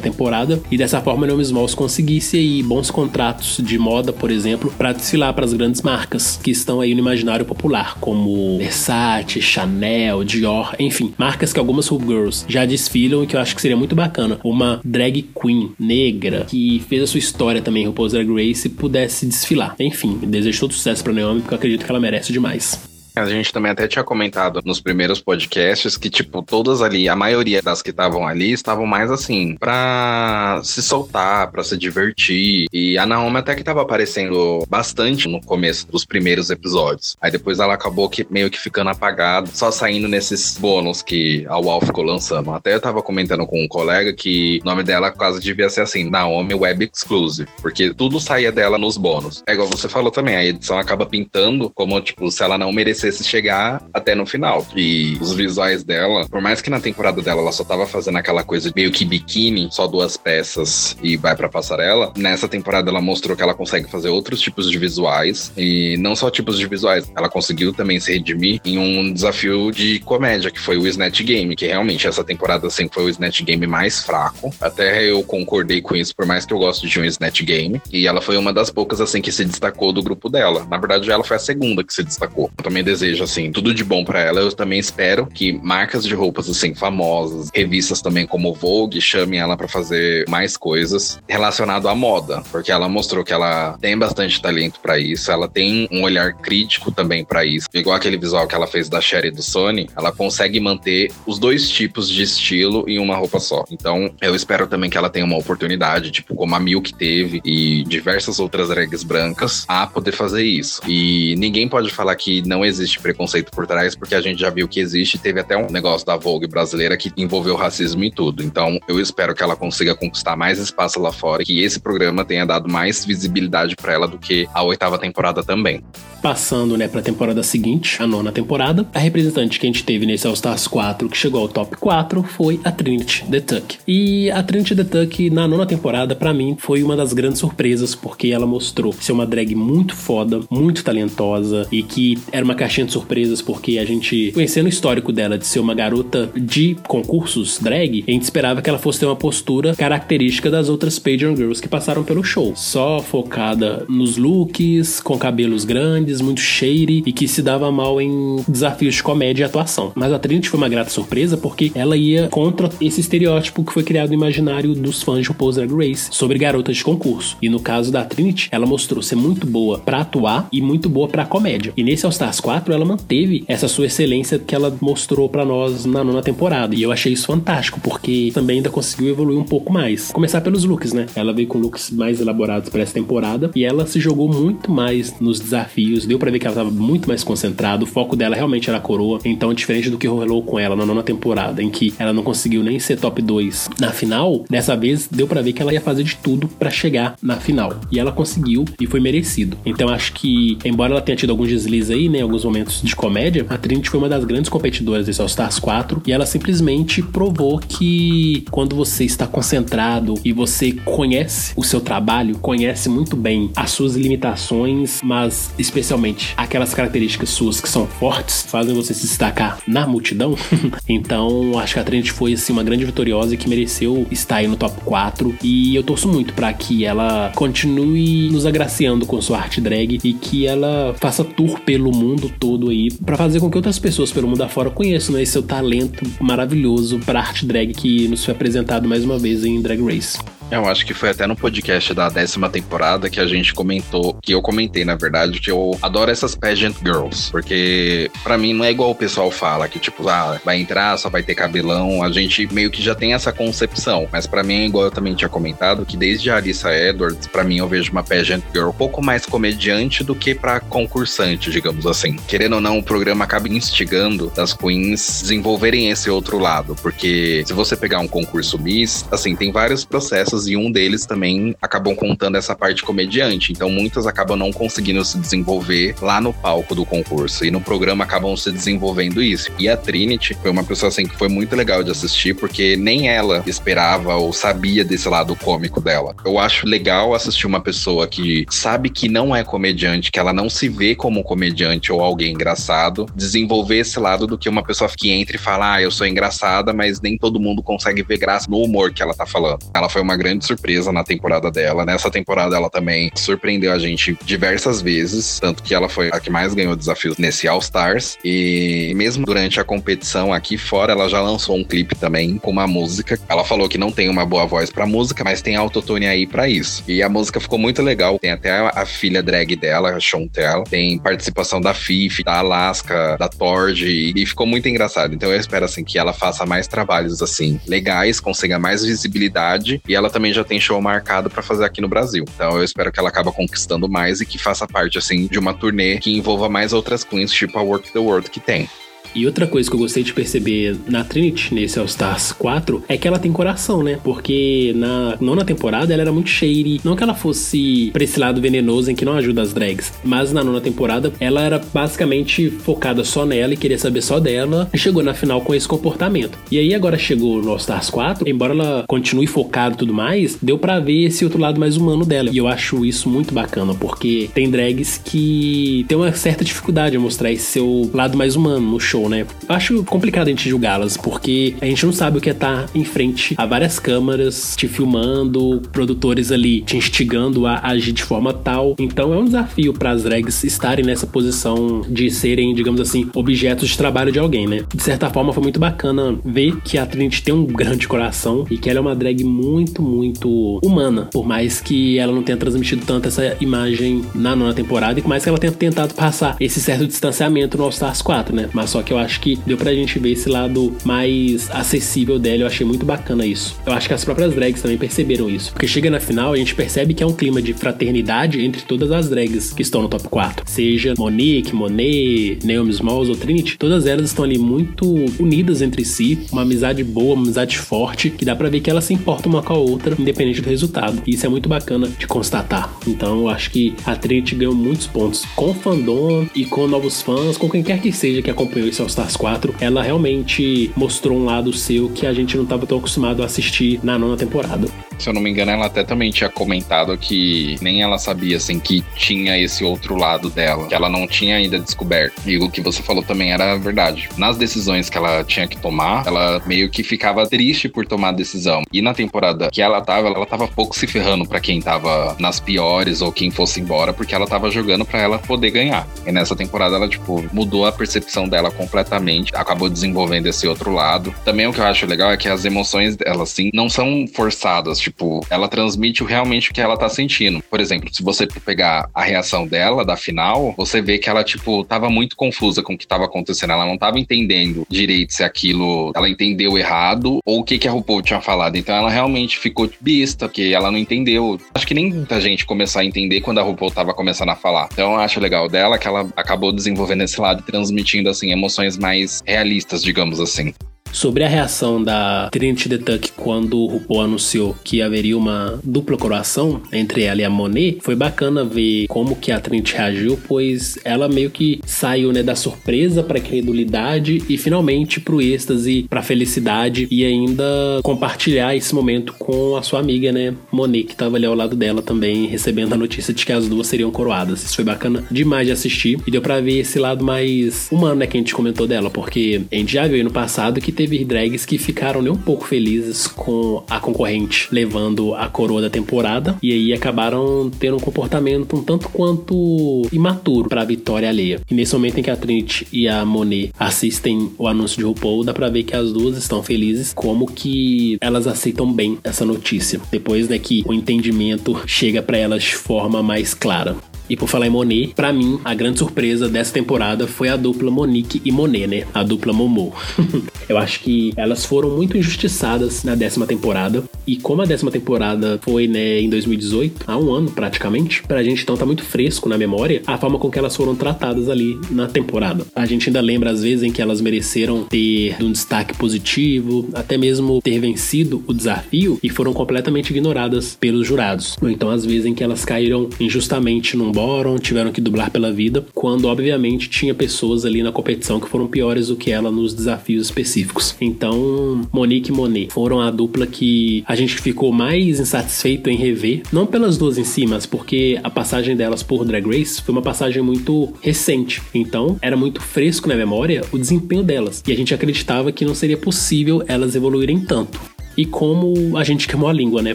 temporada, e dessa forma Naomi Smalls conseguisse aí bons contratos de moda, por exemplo, para desfilar para as grandes marcas que estão aí no imaginário popular, como Versace, Chanel, Dior, enfim, marcas que algumas girls já desfilam e que eu acho que seria muito bacana uma drag queen negra que fez a sua história também, RuPaul's Drag Race, pudesse desfilar. Enfim, desejo todo sucesso para Naomi porque eu acredito que ela merece demais.
A gente também até tinha comentado nos primeiros podcasts que, tipo, todas ali, a maioria das que estavam ali estavam mais assim, pra se soltar, pra se divertir. E a Naomi até que tava aparecendo bastante no começo dos primeiros episódios. Aí depois ela acabou que meio que ficando apagada, só saindo nesses bônus que a UOL ficou lançando. Até eu tava comentando com um colega que o nome dela quase devia ser assim, Naomi Web Exclusive, porque tudo saía dela nos bônus. É igual você falou também, a edição acaba pintando como, tipo, se ela não merecesse se chegar até no final. E os visuais dela, por mais que na temporada dela ela só tava fazendo aquela coisa meio que biquíni, só duas peças e vai pra passarela, nessa temporada ela mostrou que ela consegue fazer outros tipos de visuais e não só tipos de visuais, ela conseguiu também se redimir em um desafio de comédia, que foi o Snatch Game, que realmente essa temporada assim foi o Snatch Game mais fraco. Até eu concordei com isso, por mais que eu goste de um Snatch Game. E ela foi uma das poucas assim que se destacou do grupo dela. Na verdade, ela foi a segunda que se destacou. Eu também desejo, assim, tudo de bom para ela. Eu também espero que marcas de roupas, assim, famosas, revistas também como Vogue, chamem ela para fazer mais coisas relacionado à moda, porque ela mostrou que ela tem bastante talento para isso, ela tem um olhar crítico também para isso. Igual aquele visual que ela fez da Sherry do Sony, ela consegue manter os dois tipos de estilo em uma roupa só. Então, eu espero também que ela tenha uma oportunidade, tipo como a Milk teve e diversas outras drags brancas, a poder fazer isso. E ninguém pode falar que não existe existe preconceito por trás, porque a gente já viu que existe. Teve até um negócio da Vogue brasileira que envolveu racismo e tudo. Então, eu espero que ela consiga conquistar mais espaço lá fora, que esse programa tenha dado mais visibilidade para ela do que a oitava temporada também.
Passando, né, pra temporada seguinte, a nona temporada, a representante que a gente teve nesse All Stars 4, que chegou ao top 4, foi a Trinity The Tuck. E a Trinity The Tuck, na nona temporada, para mim, foi uma das grandes surpresas, porque ela mostrou ser uma drag muito foda, muito talentosa, e que era uma caixinha de surpresas, porque a gente, conhecendo o histórico dela de ser uma garota de concursos drag, a gente esperava que ela fosse ter uma postura característica das outras Pageant Girls que passaram pelo show. Só focada nos looks, com cabelos grandes, muito shady e que se dava mal em desafios de comédia e atuação. Mas a Trinity foi uma grata surpresa porque ela ia contra esse estereótipo que foi criado no imaginário dos fãs de RuPaul's Drag Race sobre garotas de concurso. E no caso da Trinity, ela mostrou ser muito boa para atuar e muito boa para comédia. E nesse All Stars 4, ela manteve essa sua excelência que ela mostrou para nós na nona temporada. E eu achei isso fantástico, porque também ainda conseguiu evoluir um pouco mais. Começar pelos looks, né? Ela veio com looks mais elaborados para essa temporada e ela se jogou muito mais nos desafios. Deu para ver que ela estava muito mais concentrada. O foco dela realmente era a coroa. Então, diferente do que rolou com ela na nona temporada, em que ela não conseguiu nem ser top 2 na final, dessa vez deu para ver que ela ia fazer de tudo para chegar na final. E ela conseguiu e foi merecido. Então, acho que, embora ela tenha tido alguns deslizes aí, né, alguns momentos de comédia, a Trinity foi uma das grandes competidoras desse All Stars 4 e ela simplesmente provou que quando você está concentrado e você conhece o seu trabalho, conhece muito bem as suas limitações, mas especialmente aquelas características suas que são fortes, fazem você se destacar na multidão. (laughs) então, acho que a Trinity foi assim uma grande vitoriosa e que mereceu estar aí no top 4 e eu torço muito para que ela continue nos agraciando com sua arte drag e que ela faça tour pelo mundo todo aí para fazer com que outras pessoas pelo mundo afora conheçam né, esse seu talento maravilhoso para arte drag que nos foi apresentado mais uma vez em Drag Race.
Eu acho que foi até no podcast da décima temporada que a gente comentou, que eu comentei, na verdade, que eu adoro essas pageant girls. Porque para mim não é igual o pessoal fala, que tipo, ah, vai entrar, só vai ter cabelão. A gente meio que já tem essa concepção. Mas para mim igual eu também tinha comentado, que desde a Alissa Edwards, para mim eu vejo uma pageant girl um pouco mais comediante do que para concursante, digamos assim. Querendo ou não, o programa acaba instigando das queens desenvolverem esse outro lado. Porque se você pegar um concurso Miss, assim, tem vários processos e um deles também acabam contando essa parte comediante. Então muitas acabam não conseguindo se desenvolver lá no palco do concurso e no programa acabam se desenvolvendo isso. E a Trinity foi uma pessoa assim que foi muito legal de assistir porque nem ela esperava ou sabia desse lado cômico dela. Eu acho legal assistir uma pessoa que sabe que não é comediante, que ela não se vê como comediante ou alguém engraçado, desenvolver esse lado do que uma pessoa que entra e fala, ah, eu sou engraçada, mas nem todo mundo consegue ver graça no humor que ela tá falando. Ela foi uma grande surpresa na temporada dela. Nessa temporada ela também surpreendeu a gente diversas vezes, tanto que ela foi a que mais ganhou desafios nesse All Stars. E mesmo durante a competição aqui fora, ela já lançou um clipe também com uma música. Ela falou que não tem uma boa voz para música, mas tem autotune aí para isso. E a música ficou muito legal. Tem até a, filha drag dela, a Chontel, tem participação da Fifi, da Alaska, da Torge, e ficou muito engraçado. Então eu espero assim que ela faça mais trabalhos assim legais, consiga mais visibilidade e ela também já tem show marcado para fazer aqui no Brasil. Então eu espero que ela acabe conquistando mais e que faça parte assim de uma turnê que envolva mais outras queens, tipo a Work the World que tem.
E outra coisa que eu gostei de perceber na Trinity, nesse All Stars 4, é que ela tem coração, né? Porque na nona temporada ela era muito shady. Não que ela fosse pra esse lado venenoso em que não ajuda as drags, mas na nona temporada ela era basicamente focada só nela e queria saber só dela. E chegou na final com esse comportamento. E aí agora chegou no All Stars 4, embora ela continue focada e tudo mais, deu para ver esse outro lado mais humano dela. E eu acho isso muito bacana, porque tem drags que tem uma certa dificuldade em mostrar esse seu lado mais humano no show show, né? Acho complicado a gente julgá-las, porque a gente não sabe o que é estar tá em frente a várias câmeras, te filmando, produtores ali te instigando a agir de forma tal. Então é um desafio para as drags estarem nessa posição de serem, digamos assim, objetos de trabalho de alguém, né? De certa forma foi muito bacana ver que a Trinity tem um grande coração e que ela é uma drag muito, muito humana, por mais que ela não tenha transmitido tanto essa imagem na nona temporada e por mais que ela tenha tentado passar esse certo distanciamento no All Stars 4, né? Mas só que que eu acho que deu pra gente ver esse lado mais acessível dela. Eu achei muito bacana isso. Eu acho que as próprias drags também perceberam isso. Porque chega na final, a gente percebe que é um clima de fraternidade entre todas as drags que estão no top 4. Seja Monique, Monet, Naomi Smalls ou Trinity, todas elas estão ali muito unidas entre si, uma amizade boa, uma amizade forte, que dá pra ver que elas se importam uma com a outra, independente do resultado. E isso é muito bacana de constatar. Então eu acho que a Trinity ganhou muitos pontos com o fandom e com novos fãs, com quem quer que seja que acompanhou esse All Stars 4, ela realmente mostrou um lado seu que a gente não estava tão acostumado a assistir na nona temporada.
Se eu não me engano, ela até também tinha comentado que nem ela sabia, assim, que tinha esse outro lado dela, que ela não tinha ainda descoberto. E o que você falou também era verdade. Nas decisões que ela tinha que tomar, ela meio que ficava triste por tomar a decisão. E na temporada que ela tava, ela tava pouco se ferrando para quem tava nas piores ou quem fosse embora, porque ela tava jogando para ela poder ganhar. E nessa temporada ela, tipo, mudou a percepção dela completamente, acabou desenvolvendo esse outro lado. Também o que eu acho legal é que as emoções dela, assim, não são forçadas, tipo, ela transmite realmente o que ela tá sentindo. Por exemplo, se você pegar a reação dela da final, você vê que ela, tipo, tava muito confusa com o que tava acontecendo. Ela não tava entendendo direito se aquilo ela entendeu errado ou o que, que a RuPaul tinha falado. Então ela realmente ficou besta, porque ela não entendeu. Acho que nem muita gente começou a entender quando a RuPaul tava começando a falar. Então eu acho legal dela que ela acabou desenvolvendo esse lado e transmitindo, assim, emoções mais realistas, digamos assim.
Sobre a reação da Trinity the Tuck quando o RuPaul anunciou que haveria uma dupla coroação entre ela e a Monet, foi bacana ver como que a Trinity reagiu, pois ela meio que saiu né, da surpresa para a credulidade e finalmente pro êxtase, pra felicidade e ainda compartilhar esse momento com a sua amiga, né, Monet, que tava ali ao lado dela também, recebendo a notícia de que as duas seriam coroadas. Isso foi bacana demais de assistir e deu para ver esse lado mais humano, né, que a gente comentou dela, porque a gente já viu no passado que teve drags que ficaram nem um pouco felizes com a concorrente levando a coroa da temporada e aí acabaram tendo um comportamento um tanto quanto imaturo para a vitória alheia. E nesse momento em que a Trinity e a Monet assistem o anúncio de RuPaul, dá pra ver que as duas estão felizes, como que elas aceitam bem essa notícia. Depois, né, que o entendimento chega para elas de forma mais clara. E por falar em Monet, para mim, a grande surpresa dessa temporada foi a dupla Monique e Monet, né? A dupla Momo. (laughs) Eu acho que elas foram muito injustiçadas na décima temporada. E como a décima temporada foi, né, em 2018, há um ano praticamente, pra gente então tá muito fresco na memória a forma com que elas foram tratadas ali na temporada. A gente ainda lembra às vezes em que elas mereceram ter um destaque positivo, até mesmo ter vencido o desafio e foram completamente ignoradas pelos jurados. Ou então às vezes em que elas caíram injustamente num tiveram que dublar pela vida, quando obviamente tinha pessoas ali na competição que foram piores do que ela nos desafios específicos. Então, Monique e Monet foram a dupla que a gente ficou mais insatisfeito em rever, não pelas duas em si, mas porque a passagem delas por Drag Race foi uma passagem muito recente. Então, era muito fresco na memória o desempenho delas, e a gente acreditava que não seria possível elas evoluírem tanto e como a gente queimou a língua, né?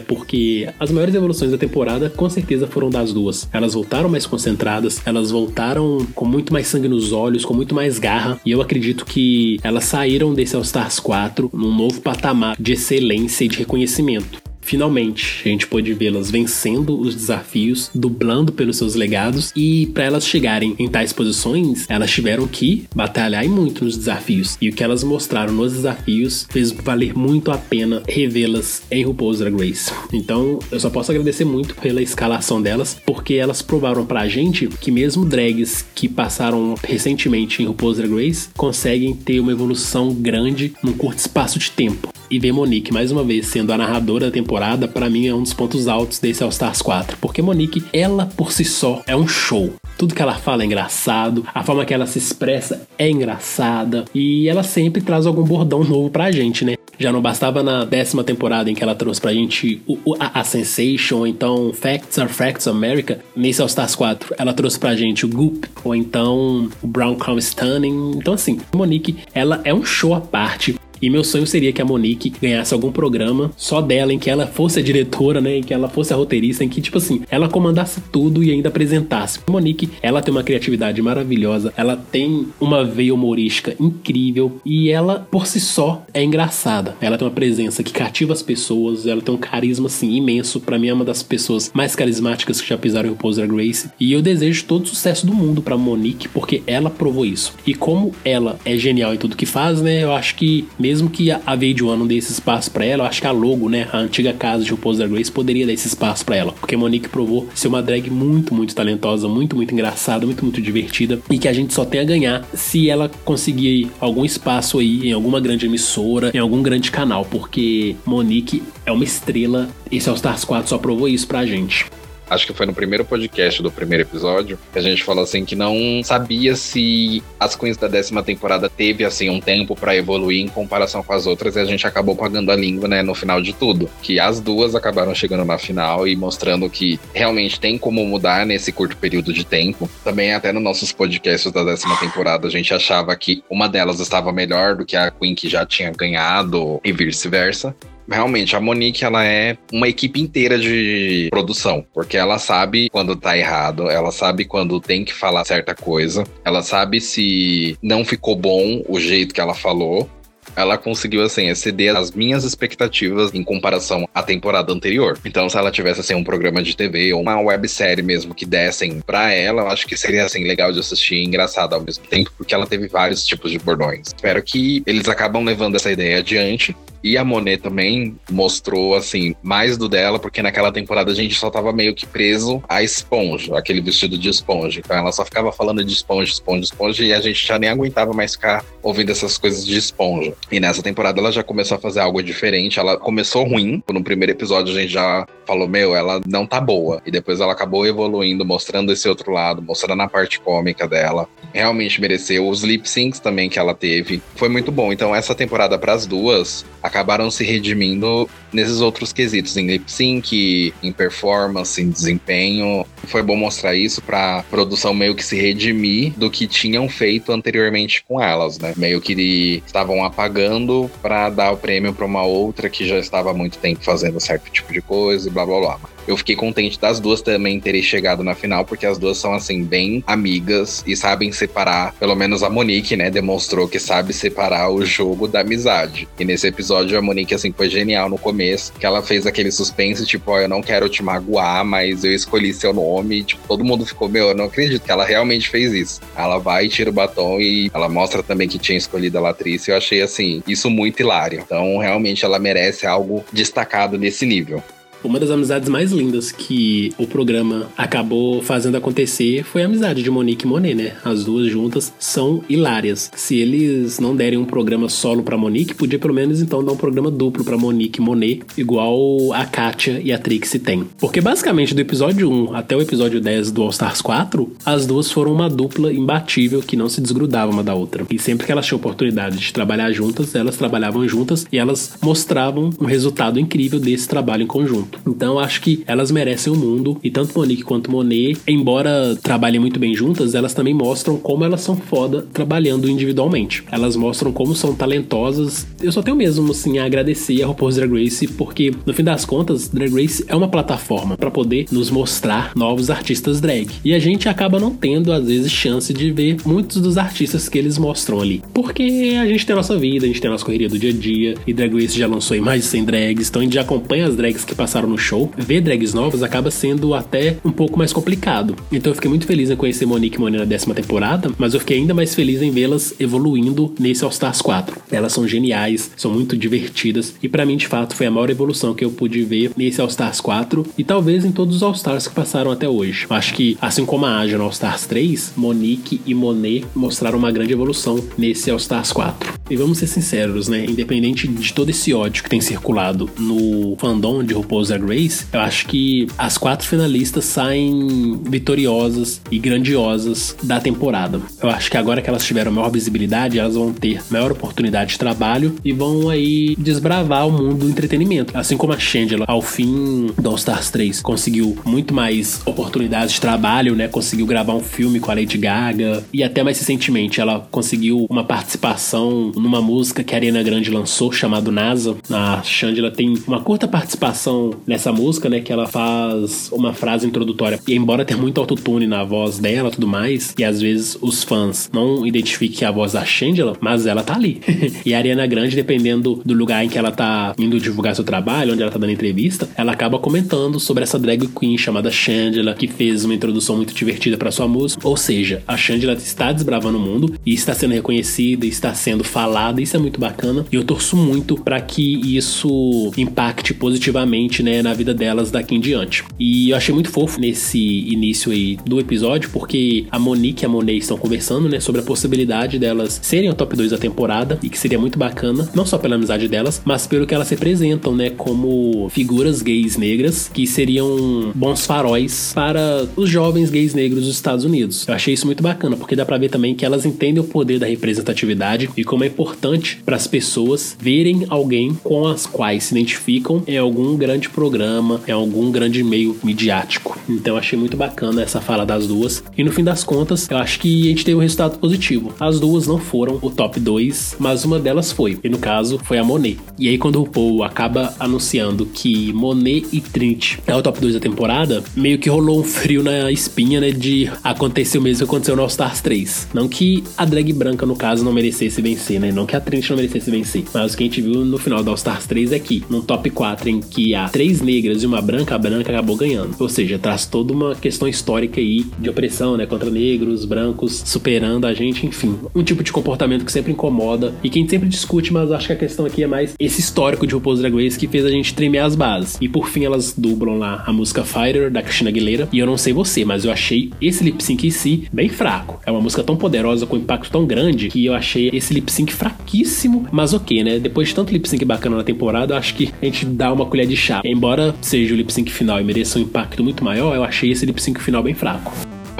Porque as maiores evoluções da temporada com certeza foram das duas. Elas voltaram mais concentradas, elas voltaram com muito mais sangue nos olhos, com muito mais garra, e eu acredito que elas saíram desse All Stars 4 num novo patamar de excelência e de reconhecimento. Finalmente, a gente pôde vê-las vencendo os desafios, dublando pelos seus legados e para elas chegarem em tais posições, elas tiveram que batalhar muito nos desafios. E o que elas mostraram nos desafios fez valer muito a pena revê-las em RuPaul's Drag Race. Então, eu só posso agradecer muito pela escalação delas, porque elas provaram pra gente que mesmo drags que passaram recentemente em RuPaul's Drag Race conseguem ter uma evolução grande num curto espaço de tempo. E ver Monique mais uma vez sendo a narradora da temporada, para mim é um dos pontos altos desse All Stars 4, porque Monique, ela por si só é um show. Tudo que ela fala é engraçado, a forma que ela se expressa é engraçada e ela sempre traz algum bordão novo pra gente, né? Já não bastava na décima temporada em que ela trouxe pra gente o, o, a, a, Sensation, ou então Facts Are Facts America. Nesse All Stars 4, ela trouxe pra gente o Goop, ou então o Brown Crown Stunning. Então, assim, Monique, ela é um show à parte. E meu sonho seria que a Monique ganhasse algum programa só dela, em que ela fosse a diretora, né? Em que ela fosse a roteirista, em que, tipo assim, ela comandasse tudo e ainda apresentasse. A Monique, ela tem uma criatividade maravilhosa, ela tem uma veia humorística incrível e ela, por si só, é engraçada. Ela tem uma presença que cativa as pessoas, ela tem um carisma, assim, imenso. Para mim, é uma das pessoas mais carismáticas que já pisaram em RuPaul's Drag Race. E eu desejo todo o sucesso do mundo pra Monique, porque ela provou isso. E como ela é genial em tudo que faz, né? Eu acho que mesmo que a One não dê esse espaço para ela, eu acho que a logo, né, a antiga casa de RuPaul's Drag Race poderia dar esse espaço para ela, porque Monique provou ser uma drag muito, muito talentosa, muito, muito engraçada, muito, muito divertida e que a gente só tem a ganhar se ela conseguir algum espaço aí em alguma grande emissora, em algum grande canal, porque Monique é uma estrela. Esse All Stars 4 só provou isso pra gente
acho que foi no primeiro podcast do primeiro episódio, que a gente falou assim que não sabia se as queens da décima temporada teve assim um tempo para evoluir em comparação com as outras e a gente acabou pagando a língua, né, no final de tudo. Que as duas acabaram chegando na final e mostrando que realmente tem como mudar nesse curto período de tempo. Também até nos nossos podcasts da décima temporada a gente achava que uma delas estava melhor do que a queen que já tinha ganhado e vice-versa realmente, a Monique, ela é uma equipe inteira de produção, porque ela sabe quando tá errado, ela sabe quando tem que falar certa coisa, ela sabe se não ficou bom o jeito que ela falou, ela conseguiu, assim, exceder as minhas expectativas em comparação à temporada anterior. Então, se ela tivesse, assim, um programa de TV ou uma websérie mesmo que dessem pra ela, eu acho que seria, assim, legal de assistir e engraçado ao mesmo tempo, porque ela teve vários tipos de bordões. Espero que eles acabam levando essa ideia adiante e a Monet também mostrou, assim, mais do dela, porque naquela temporada a gente só tava meio que preso à esponja, aquele vestido de esponja. Então ela só ficava falando de esponja, esponja, esponja, e a gente já nem aguentava mais ficar ouvindo essas coisas de esponja. E nessa temporada ela já começou a fazer algo diferente. Ela começou ruim, no primeiro episódio a gente já falou, meu, ela não tá boa. E depois ela acabou evoluindo, mostrando esse outro lado, mostrando a parte cômica dela. Realmente mereceu. Os lip syncs também que ela teve. Foi muito bom. Então essa temporada para as duas acabaram se redimindo nesses outros quesitos, em lip sync, em performance, em desempenho. Foi bom mostrar isso pra produção meio que se redimir do que tinham feito anteriormente com elas, né? Meio que estavam apagando para dar o prêmio para uma outra que já estava há muito tempo fazendo certo tipo de coisa e blá blá blá. Eu fiquei contente das duas também terem chegado na final, porque as duas são, assim, bem amigas e sabem separar. Pelo menos a Monique, né, demonstrou que sabe separar o jogo da amizade. E nesse episódio, a Monique, assim, foi genial no começo, que ela fez aquele suspense, tipo, ó, oh, eu não quero te magoar, mas eu escolhi seu nome. E, tipo, todo mundo ficou, meu, eu não acredito que ela realmente fez isso. Ela vai, tira o batom e ela mostra também que tinha escolhido a Latrice. Eu achei, assim, isso muito hilário. Então, realmente, ela merece algo destacado nesse nível.
Uma das amizades mais lindas que o programa acabou fazendo acontecer foi a amizade de Monique e Monet, né? As duas juntas são hilárias. Se eles não derem um programa solo para Monique, podia pelo menos então dar um programa duplo para Monique e Monet, igual a Katia e a Trixie têm. Porque basicamente do episódio 1 até o episódio 10 do All Stars 4, as duas foram uma dupla imbatível que não se desgrudava uma da outra. E sempre que elas tinham oportunidade de trabalhar juntas, elas trabalhavam juntas e elas mostravam um resultado incrível desse trabalho em conjunto. Então acho que elas merecem o mundo e tanto Monique quanto Monet, embora trabalhem muito bem juntas, elas também mostram como elas são foda trabalhando individualmente. Elas mostram como são talentosas. Eu só tenho mesmo assim a agradecer a RuPaul's Drag Race porque no fim das contas, Drag Race é uma plataforma para poder nos mostrar novos artistas drag. E a gente acaba não tendo às vezes chance de ver muitos dos artistas que eles mostram ali. Porque a gente tem a nossa vida, a gente tem a nossa correria do dia a dia e Drag Race já lançou em mais de 100 drags, então a gente já acompanha as drags que passaram no show, ver drags novas acaba sendo até um pouco mais complicado. Então eu fiquei muito feliz em conhecer Monique e Monet na décima temporada, mas eu fiquei ainda mais feliz em vê-las evoluindo nesse All Stars 4. Elas são geniais, são muito divertidas e para mim de fato foi a maior evolução que eu pude ver nesse All Stars 4 e talvez em todos os All Stars que passaram até hoje. Acho que assim como a Aja no All Stars 3, Monique e Monet mostraram uma grande evolução nesse All Stars 4. E vamos ser sinceros, né? Independente de todo esse ódio que tem circulado no fandom de RuPaul's Drag Race, eu acho que as quatro finalistas saem vitoriosas e grandiosas da temporada. Eu acho que agora que elas tiveram maior visibilidade, elas vão ter maior oportunidade de trabalho e vão aí desbravar o mundo do entretenimento. Assim como a Shangela, ao fim do All Stars 3, conseguiu muito mais oportunidades de trabalho, né? Conseguiu gravar um filme com a Lady Gaga e até mais recentemente ela conseguiu uma participação numa música que a Ariana Grande lançou chamado NASA. A Shangela tem uma curta participação nessa música, né? Que ela faz uma frase introdutória. E embora tenha muito autotune na voz dela tudo mais, e às vezes os fãs não identifiquem a voz da Shangela, mas ela tá ali. (laughs) e a Ariana Grande, dependendo do lugar em que ela tá indo divulgar seu trabalho, onde ela tá dando entrevista, ela acaba comentando sobre essa drag queen chamada Shangela, que fez uma introdução muito divertida para sua música. Ou seja, a Shangela está desbravando o mundo e está sendo reconhecida, está sendo falada, isso é muito bacana. E eu torço muito para que isso impacte positivamente, né, na vida delas daqui em diante. E eu achei muito fofo nesse início aí do episódio, porque a Monique e a Monet estão conversando, né, sobre a possibilidade delas serem o top 2 da temporada e que seria muito bacana, não só pela amizade delas, mas pelo que elas representam, né, como figuras gays negras que seriam bons faróis para os jovens gays negros dos Estados Unidos. Eu achei isso muito bacana, porque dá pra ver também que elas entendem o poder da representatividade e como é importante para as pessoas verem alguém com as quais se identificam em algum grande programa, em algum grande meio midiático. Então achei muito bacana essa fala das duas. E no fim das contas, eu acho que a gente teve um resultado positivo. As duas não foram o top 2, mas uma delas foi. E no caso, foi a Monet. E aí, quando o Paul acaba anunciando que Monet e Trinity é o top 2 da temporada, meio que rolou um frio na espinha, né? De acontecer o mesmo que aconteceu no All Stars 3. Não que a drag branca, no caso, não merecesse vencer, né? Não que a Trinity não merecesse vencer. Mas o que a gente viu no final do All Stars 3 é que, num top 4 em que há três negras e uma branca, branca acabou ganhando. Ou seja, traz toda uma questão histórica aí de opressão, né? Contra negros, brancos, superando a gente, enfim. Um tipo de comportamento que sempre incomoda e que a gente sempre discute, mas acho que a questão aqui é mais esse histórico de RuPaul's Drag Race que fez a gente tremer as bases. E por fim, elas dublam lá a música Fighter, da Christina Aguilera. E eu não sei você, mas eu achei esse lip sync em si bem fraco. É uma música tão poderosa, com um impacto tão grande, que eu achei esse lip sync fraquíssimo, mas ok, né? Depois de tanto lip sync bacana na temporada, acho que a gente dá uma colher de chá. Embora seja o lip sync final e mereça um impacto muito maior, eu achei esse lip sync final bem fraco.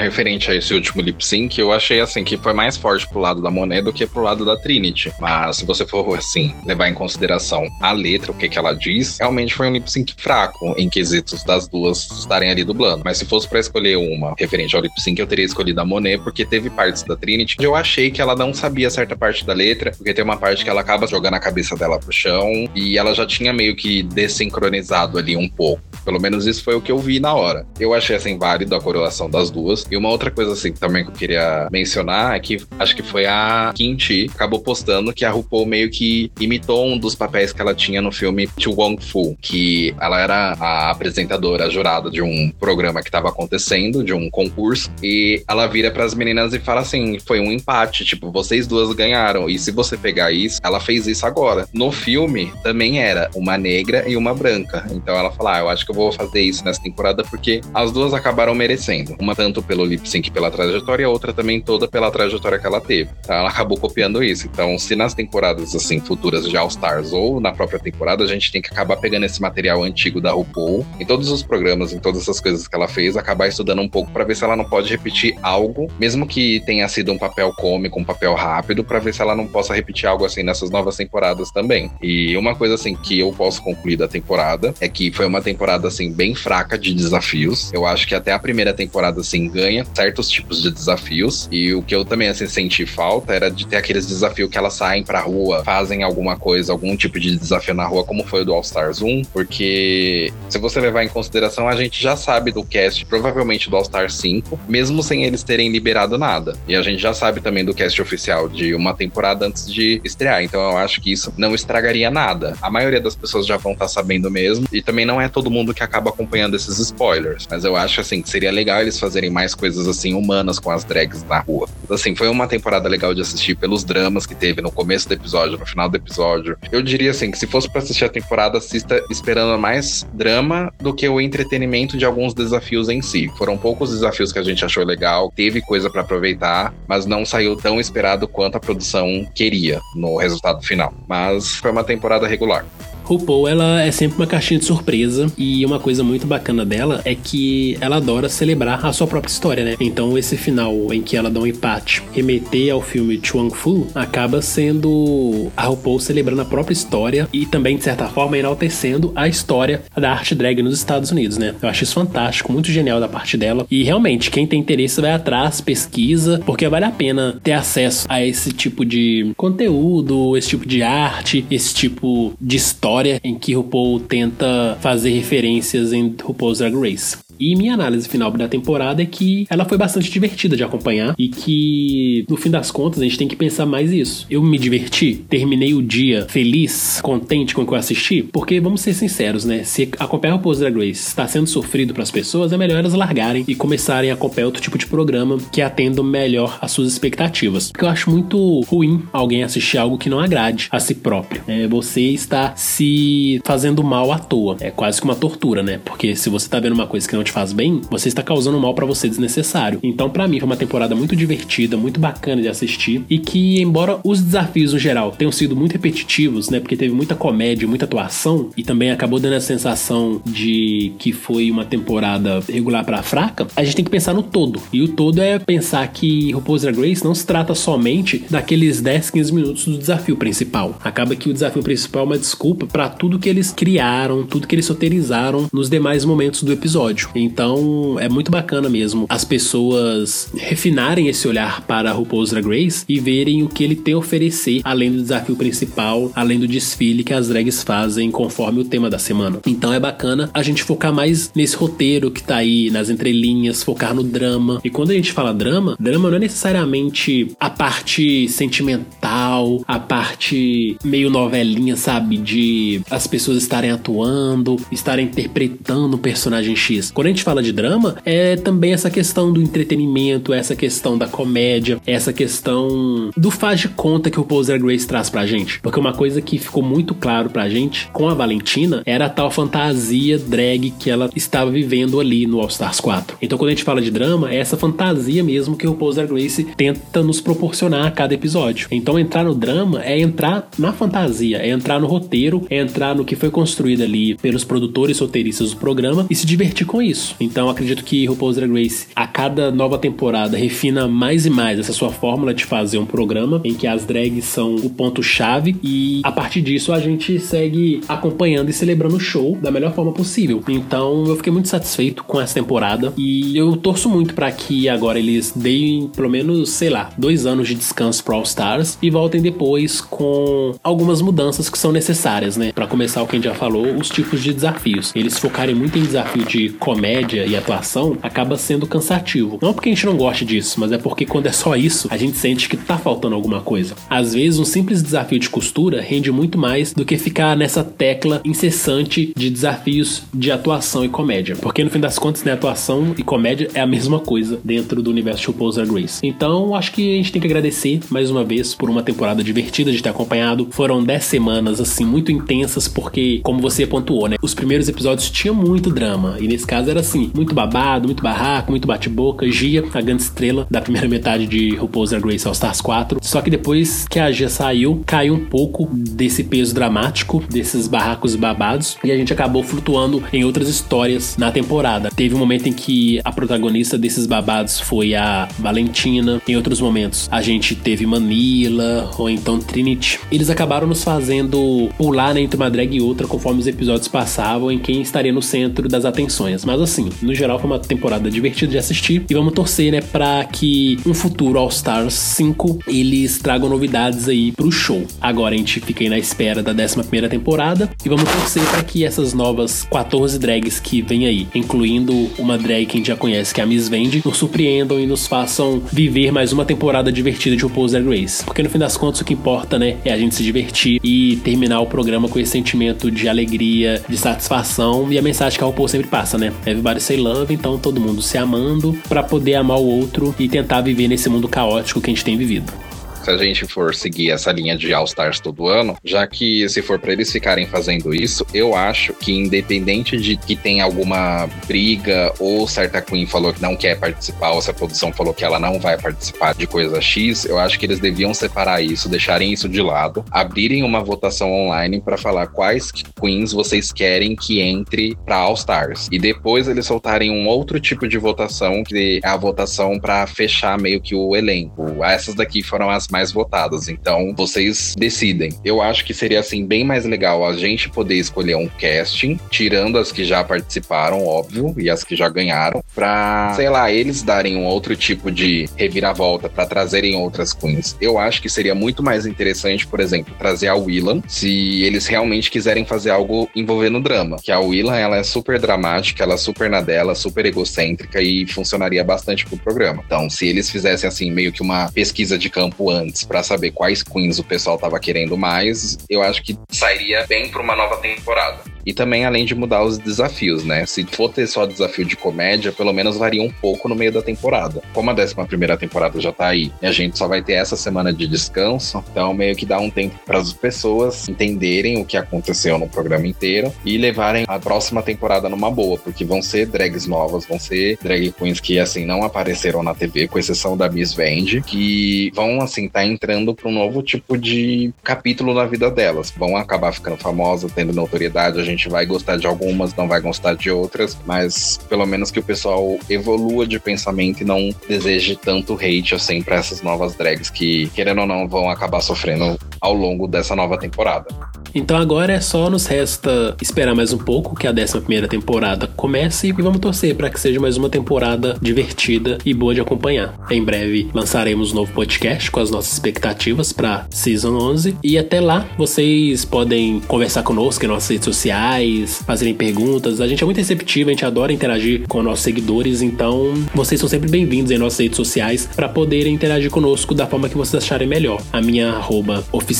Referente a esse último lip sync, eu achei assim que foi mais forte pro lado da Monet do que pro lado da Trinity. Mas se você for assim, levar em consideração a letra, o que, que ela diz, realmente foi um lip sync fraco em quesitos das duas estarem ali dublando. Mas se fosse para escolher uma referente ao lip sync, eu teria escolhido a Monet, porque teve partes da Trinity que eu achei que ela não sabia certa parte da letra, porque tem uma parte que ela acaba jogando a cabeça dela pro chão e ela já tinha meio que desincronizado ali um pouco. Pelo menos isso foi o que eu vi na hora. Eu achei assim válido a correlação das duas. E uma outra coisa assim também que eu queria mencionar é que acho que foi a Kim Chi acabou postando que a RuPaul meio que imitou um dos papéis que ela tinha no filme To Wong Fu, que ela era a apresentadora a jurada de um programa que estava acontecendo, de um concurso, e ela vira para as meninas e fala assim: "Foi um empate, tipo, vocês duas ganharam. E se você pegar isso, ela fez isso agora". No filme também era uma negra e uma branca. Então ela fala: ah, "Eu acho que eu vou fazer isso nessa temporada porque as duas acabaram merecendo. Uma tanto pelo lip sync pela trajetória, e a outra também toda pela trajetória que ela teve. Então, ela acabou copiando isso. Então, se nas temporadas assim futuras de All Stars ou na própria temporada, a gente tem que acabar pegando esse material antigo da RuPaul em todos os programas, em todas essas coisas que ela fez, acabar estudando um pouco para ver se ela não pode repetir algo, mesmo que tenha sido um papel cômico, um papel rápido, para ver se ela não possa repetir algo assim nessas novas temporadas também. E uma coisa assim que eu posso concluir da temporada é que foi uma temporada assim bem fraca de desafios. Eu acho que até a primeira temporada assim ganha certos tipos de desafios e o que eu também assim senti falta era de ter aqueles desafios que elas saem pra rua, fazem alguma coisa, algum tipo de desafio na rua, como foi o do All Stars 1, porque se você levar em consideração, a gente já sabe do cast, provavelmente do All Stars 5, mesmo sem eles terem liberado nada. E a gente já sabe também do cast oficial de uma temporada antes de estrear. Então eu acho que isso não estragaria nada. A maioria das pessoas já vão estar tá sabendo mesmo. E também não é todo mundo que acaba acompanhando esses spoilers. Mas eu acho assim que seria legal eles fazerem mais coisas assim humanas com as drags na rua. Assim, foi uma temporada legal de assistir pelos dramas que teve no começo do episódio, no final do episódio. Eu diria assim que se fosse para assistir a temporada, assista esperando mais drama do que o entretenimento de alguns desafios em si. Foram poucos desafios que a gente achou legal, teve coisa para aproveitar, mas não saiu tão esperado quanto a produção queria no resultado final. Mas foi uma temporada regular.
RuPaul, ela é sempre uma caixinha de surpresa e uma coisa muito bacana dela é que ela adora celebrar a sua própria história, né? Então esse final em que ela dá um empate, remeter ao filme Chuang Fu, acaba sendo a RuPaul celebrando a própria história e também, de certa forma, enaltecendo a história da arte drag nos Estados Unidos, né? Eu acho isso fantástico, muito genial da parte dela. E realmente, quem tem interesse vai atrás, pesquisa, porque vale a pena ter acesso a esse tipo de conteúdo, esse tipo de arte, esse tipo de história história em que RuPaul tenta fazer referências em RuPaul's Drag Race. E minha análise final da temporada é que ela foi bastante divertida de acompanhar e que, no fim das contas, a gente tem que pensar mais isso. Eu me diverti, terminei o dia feliz, contente com o que eu assisti, porque vamos ser sinceros, né? Se acompanhar o Pose Drag Race está sendo sofrido para as pessoas, é melhor elas largarem e começarem a acompanhar outro tipo de programa que atendam melhor às suas expectativas. Porque eu acho muito ruim alguém assistir algo que não agrade a si próprio. É, você está se fazendo mal à toa. É quase que uma tortura, né? Porque se você está vendo uma coisa que não te faz bem, você está causando mal para você desnecessário. Então, para mim, foi uma temporada muito divertida, muito bacana de assistir e que, embora os desafios no geral tenham sido muito repetitivos, né, porque teve muita comédia, muita atuação e também acabou dando a sensação de que foi uma temporada regular para fraca, a gente tem que pensar no todo. E o todo é pensar que RuPaul's Drag Race não se trata somente daqueles 10, 15 minutos do desafio principal. Acaba que o desafio principal é uma desculpa para tudo que eles criaram, tudo que eles soterizaram nos demais momentos do episódio. Então é muito bacana mesmo as pessoas refinarem esse olhar para RuPaul's Drag Race e verem o que ele tem a oferecer, além do desafio principal, além do desfile que as drags fazem conforme o tema da semana. Então é bacana a gente focar mais nesse roteiro que tá aí, nas entrelinhas, focar no drama. E quando a gente fala drama, drama não é necessariamente a parte sentimental, a parte meio novelinha, sabe? De as pessoas estarem atuando, estarem interpretando o personagem X. Quando a gente fala de drama, é também essa questão do entretenimento, essa questão da comédia, essa questão do faz de conta que o Poser Grace traz pra gente. Porque uma coisa que ficou muito claro pra gente com a Valentina era a tal fantasia drag que ela estava vivendo ali no All Stars 4. Então quando a gente fala de drama, é essa fantasia mesmo que o Poser Grace tenta nos proporcionar a cada episódio. Então entrar no drama é entrar na fantasia, é entrar no roteiro, é entrar no que foi construído ali pelos produtores roteiristas do programa e se divertir com isso. Então acredito que RuPaul's Drag Race, a cada nova temporada, refina mais e mais essa sua fórmula de fazer um programa em que as drags são o ponto-chave e a partir disso a gente segue acompanhando e celebrando o show da melhor forma possível. Então eu fiquei muito satisfeito com essa temporada e eu torço muito para que agora eles deem pelo menos, sei lá, dois anos de descanso pro All Stars e voltem depois com algumas mudanças que são necessárias, né? Para começar o que a gente já falou, os tipos de desafios. Eles focarem muito em desafio de comédia e atuação acaba sendo cansativo. Não porque a gente não goste disso, mas é porque quando é só isso, a gente sente que tá faltando alguma coisa. Às vezes, um simples desafio de costura rende muito mais do que ficar nessa tecla incessante de desafios de atuação e comédia. Porque no fim das contas, né, atuação e comédia é a mesma coisa dentro do universo de RuPaul's Drag Race. Então, acho que a gente tem que agradecer mais uma vez por uma temporada divertida de ter acompanhado. Foram 10 semanas, assim, muito intensas, porque, como você pontuou, né, os primeiros episódios tinham muito drama. E nesse caso era assim, muito babado, muito barraco, muito bate-boca. Gia, a grande estrela da primeira metade de RuPaul's Drag Race All Stars 4. Só que depois que a Gia saiu, caiu um pouco desse peso dramático, desses barracos babados, e a gente acabou flutuando em outras histórias na temporada. Teve um momento em que a protagonista desses babados foi a Valentina, em outros momentos a gente teve Manila ou então Trinity. Eles acabaram nos fazendo pular né, entre uma drag e outra conforme os episódios passavam em quem estaria no centro das atenções. Mas assim, no geral foi uma temporada divertida de assistir e vamos torcer, né, para que um futuro All Stars 5 eles tragam novidades aí pro show. Agora a gente fica aí na espera da 11 primeira temporada e vamos torcer para que essas novas 14 drags que vem aí, incluindo uma drag que a gente já conhece que é a Miss Vende, nos surpreendam e nos façam viver mais uma temporada divertida de RuPaul's Drag Race. Porque no fim das contas o que importa, né, é a gente se divertir e terminar o programa com esse sentimento de alegria, de satisfação e a mensagem que a RuPaul sempre passa, né? Everybody say love, então todo mundo se amando para poder amar o outro e tentar viver nesse mundo caótico que a gente tem vivido
se a gente for seguir essa linha de All Stars todo ano, já que se for para eles ficarem fazendo isso, eu acho que independente de que tenha alguma briga ou certa Queen falou que não quer participar ou se a produção falou que ela não vai participar de coisa X, eu acho que eles deviam separar isso, deixarem isso de lado, abrirem uma votação online para falar quais queens vocês querem que entre para All Stars e depois eles soltarem um outro tipo de votação que é a votação para fechar meio que o elenco. Essas daqui foram as mais votadas. Então, vocês decidem. Eu acho que seria assim bem mais legal a gente poder escolher um casting, tirando as que já participaram, óbvio, e as que já ganharam, para, sei lá, eles darem um outro tipo de reviravolta para trazerem outras queens. Eu acho que seria muito mais interessante, por exemplo, trazer a Willan, se eles realmente quiserem fazer algo envolvendo drama. Que a Willan, ela é super dramática, ela é super na dela, super egocêntrica e funcionaria bastante pro programa. Então, se eles fizessem assim meio que uma pesquisa de campo antes antes para saber quais queens o pessoal tava querendo mais, eu acho que sairia bem para uma nova temporada. E também, além de mudar os desafios, né? Se for ter só desafio de comédia, pelo menos varia um pouco no meio da temporada. Como a 11 primeira temporada já tá aí, e a gente só vai ter essa semana de descanso, então meio que dá um tempo para as pessoas entenderem o que aconteceu no programa inteiro e levarem a próxima temporada numa boa, porque vão ser drags novas, vão ser drag queens que, assim, não apareceram na TV, com exceção da Miss Vende, que vão, assim, tá entrando para um novo tipo de capítulo na vida delas. Vão acabar ficando famosas, tendo notoriedade, a gente vai gostar de algumas, não vai gostar de outras, mas pelo menos que o pessoal evolua de pensamento e não deseje tanto hate assim para essas novas drags que, querendo ou não, vão acabar sofrendo ao longo dessa nova temporada.
Então agora é só nos resta esperar mais um pouco que a 11 primeira temporada comece e vamos torcer para que seja mais uma temporada divertida e boa de acompanhar. Em breve lançaremos um novo podcast com as nossas expectativas para Season 11 e até lá vocês podem conversar conosco em nossas redes sociais, fazerem perguntas. A gente é muito receptivo, a gente adora interagir com nossos seguidores, então vocês são sempre bem-vindos em nossas redes sociais para poderem interagir conosco da forma que vocês acharem melhor. A minha arroba oficial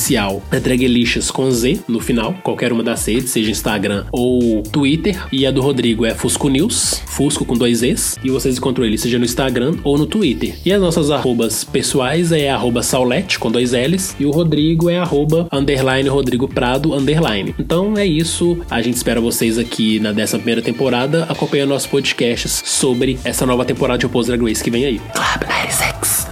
é Dragelicious com Z no final, qualquer uma das redes, seja Instagram ou Twitter. E a do Rodrigo é Fusco News, Fusco com dois Es. E vocês encontram ele seja no Instagram ou no Twitter. E as nossas arrobas pessoais é arroba Saulete com dois L's. E o Rodrigo é arroba underline Rodrigo Prado underline. Então é isso. A gente espera vocês aqui na 11 primeira temporada acompanhando nossos podcasts sobre essa nova temporada de Opposed Drag Race que vem aí. Club 96.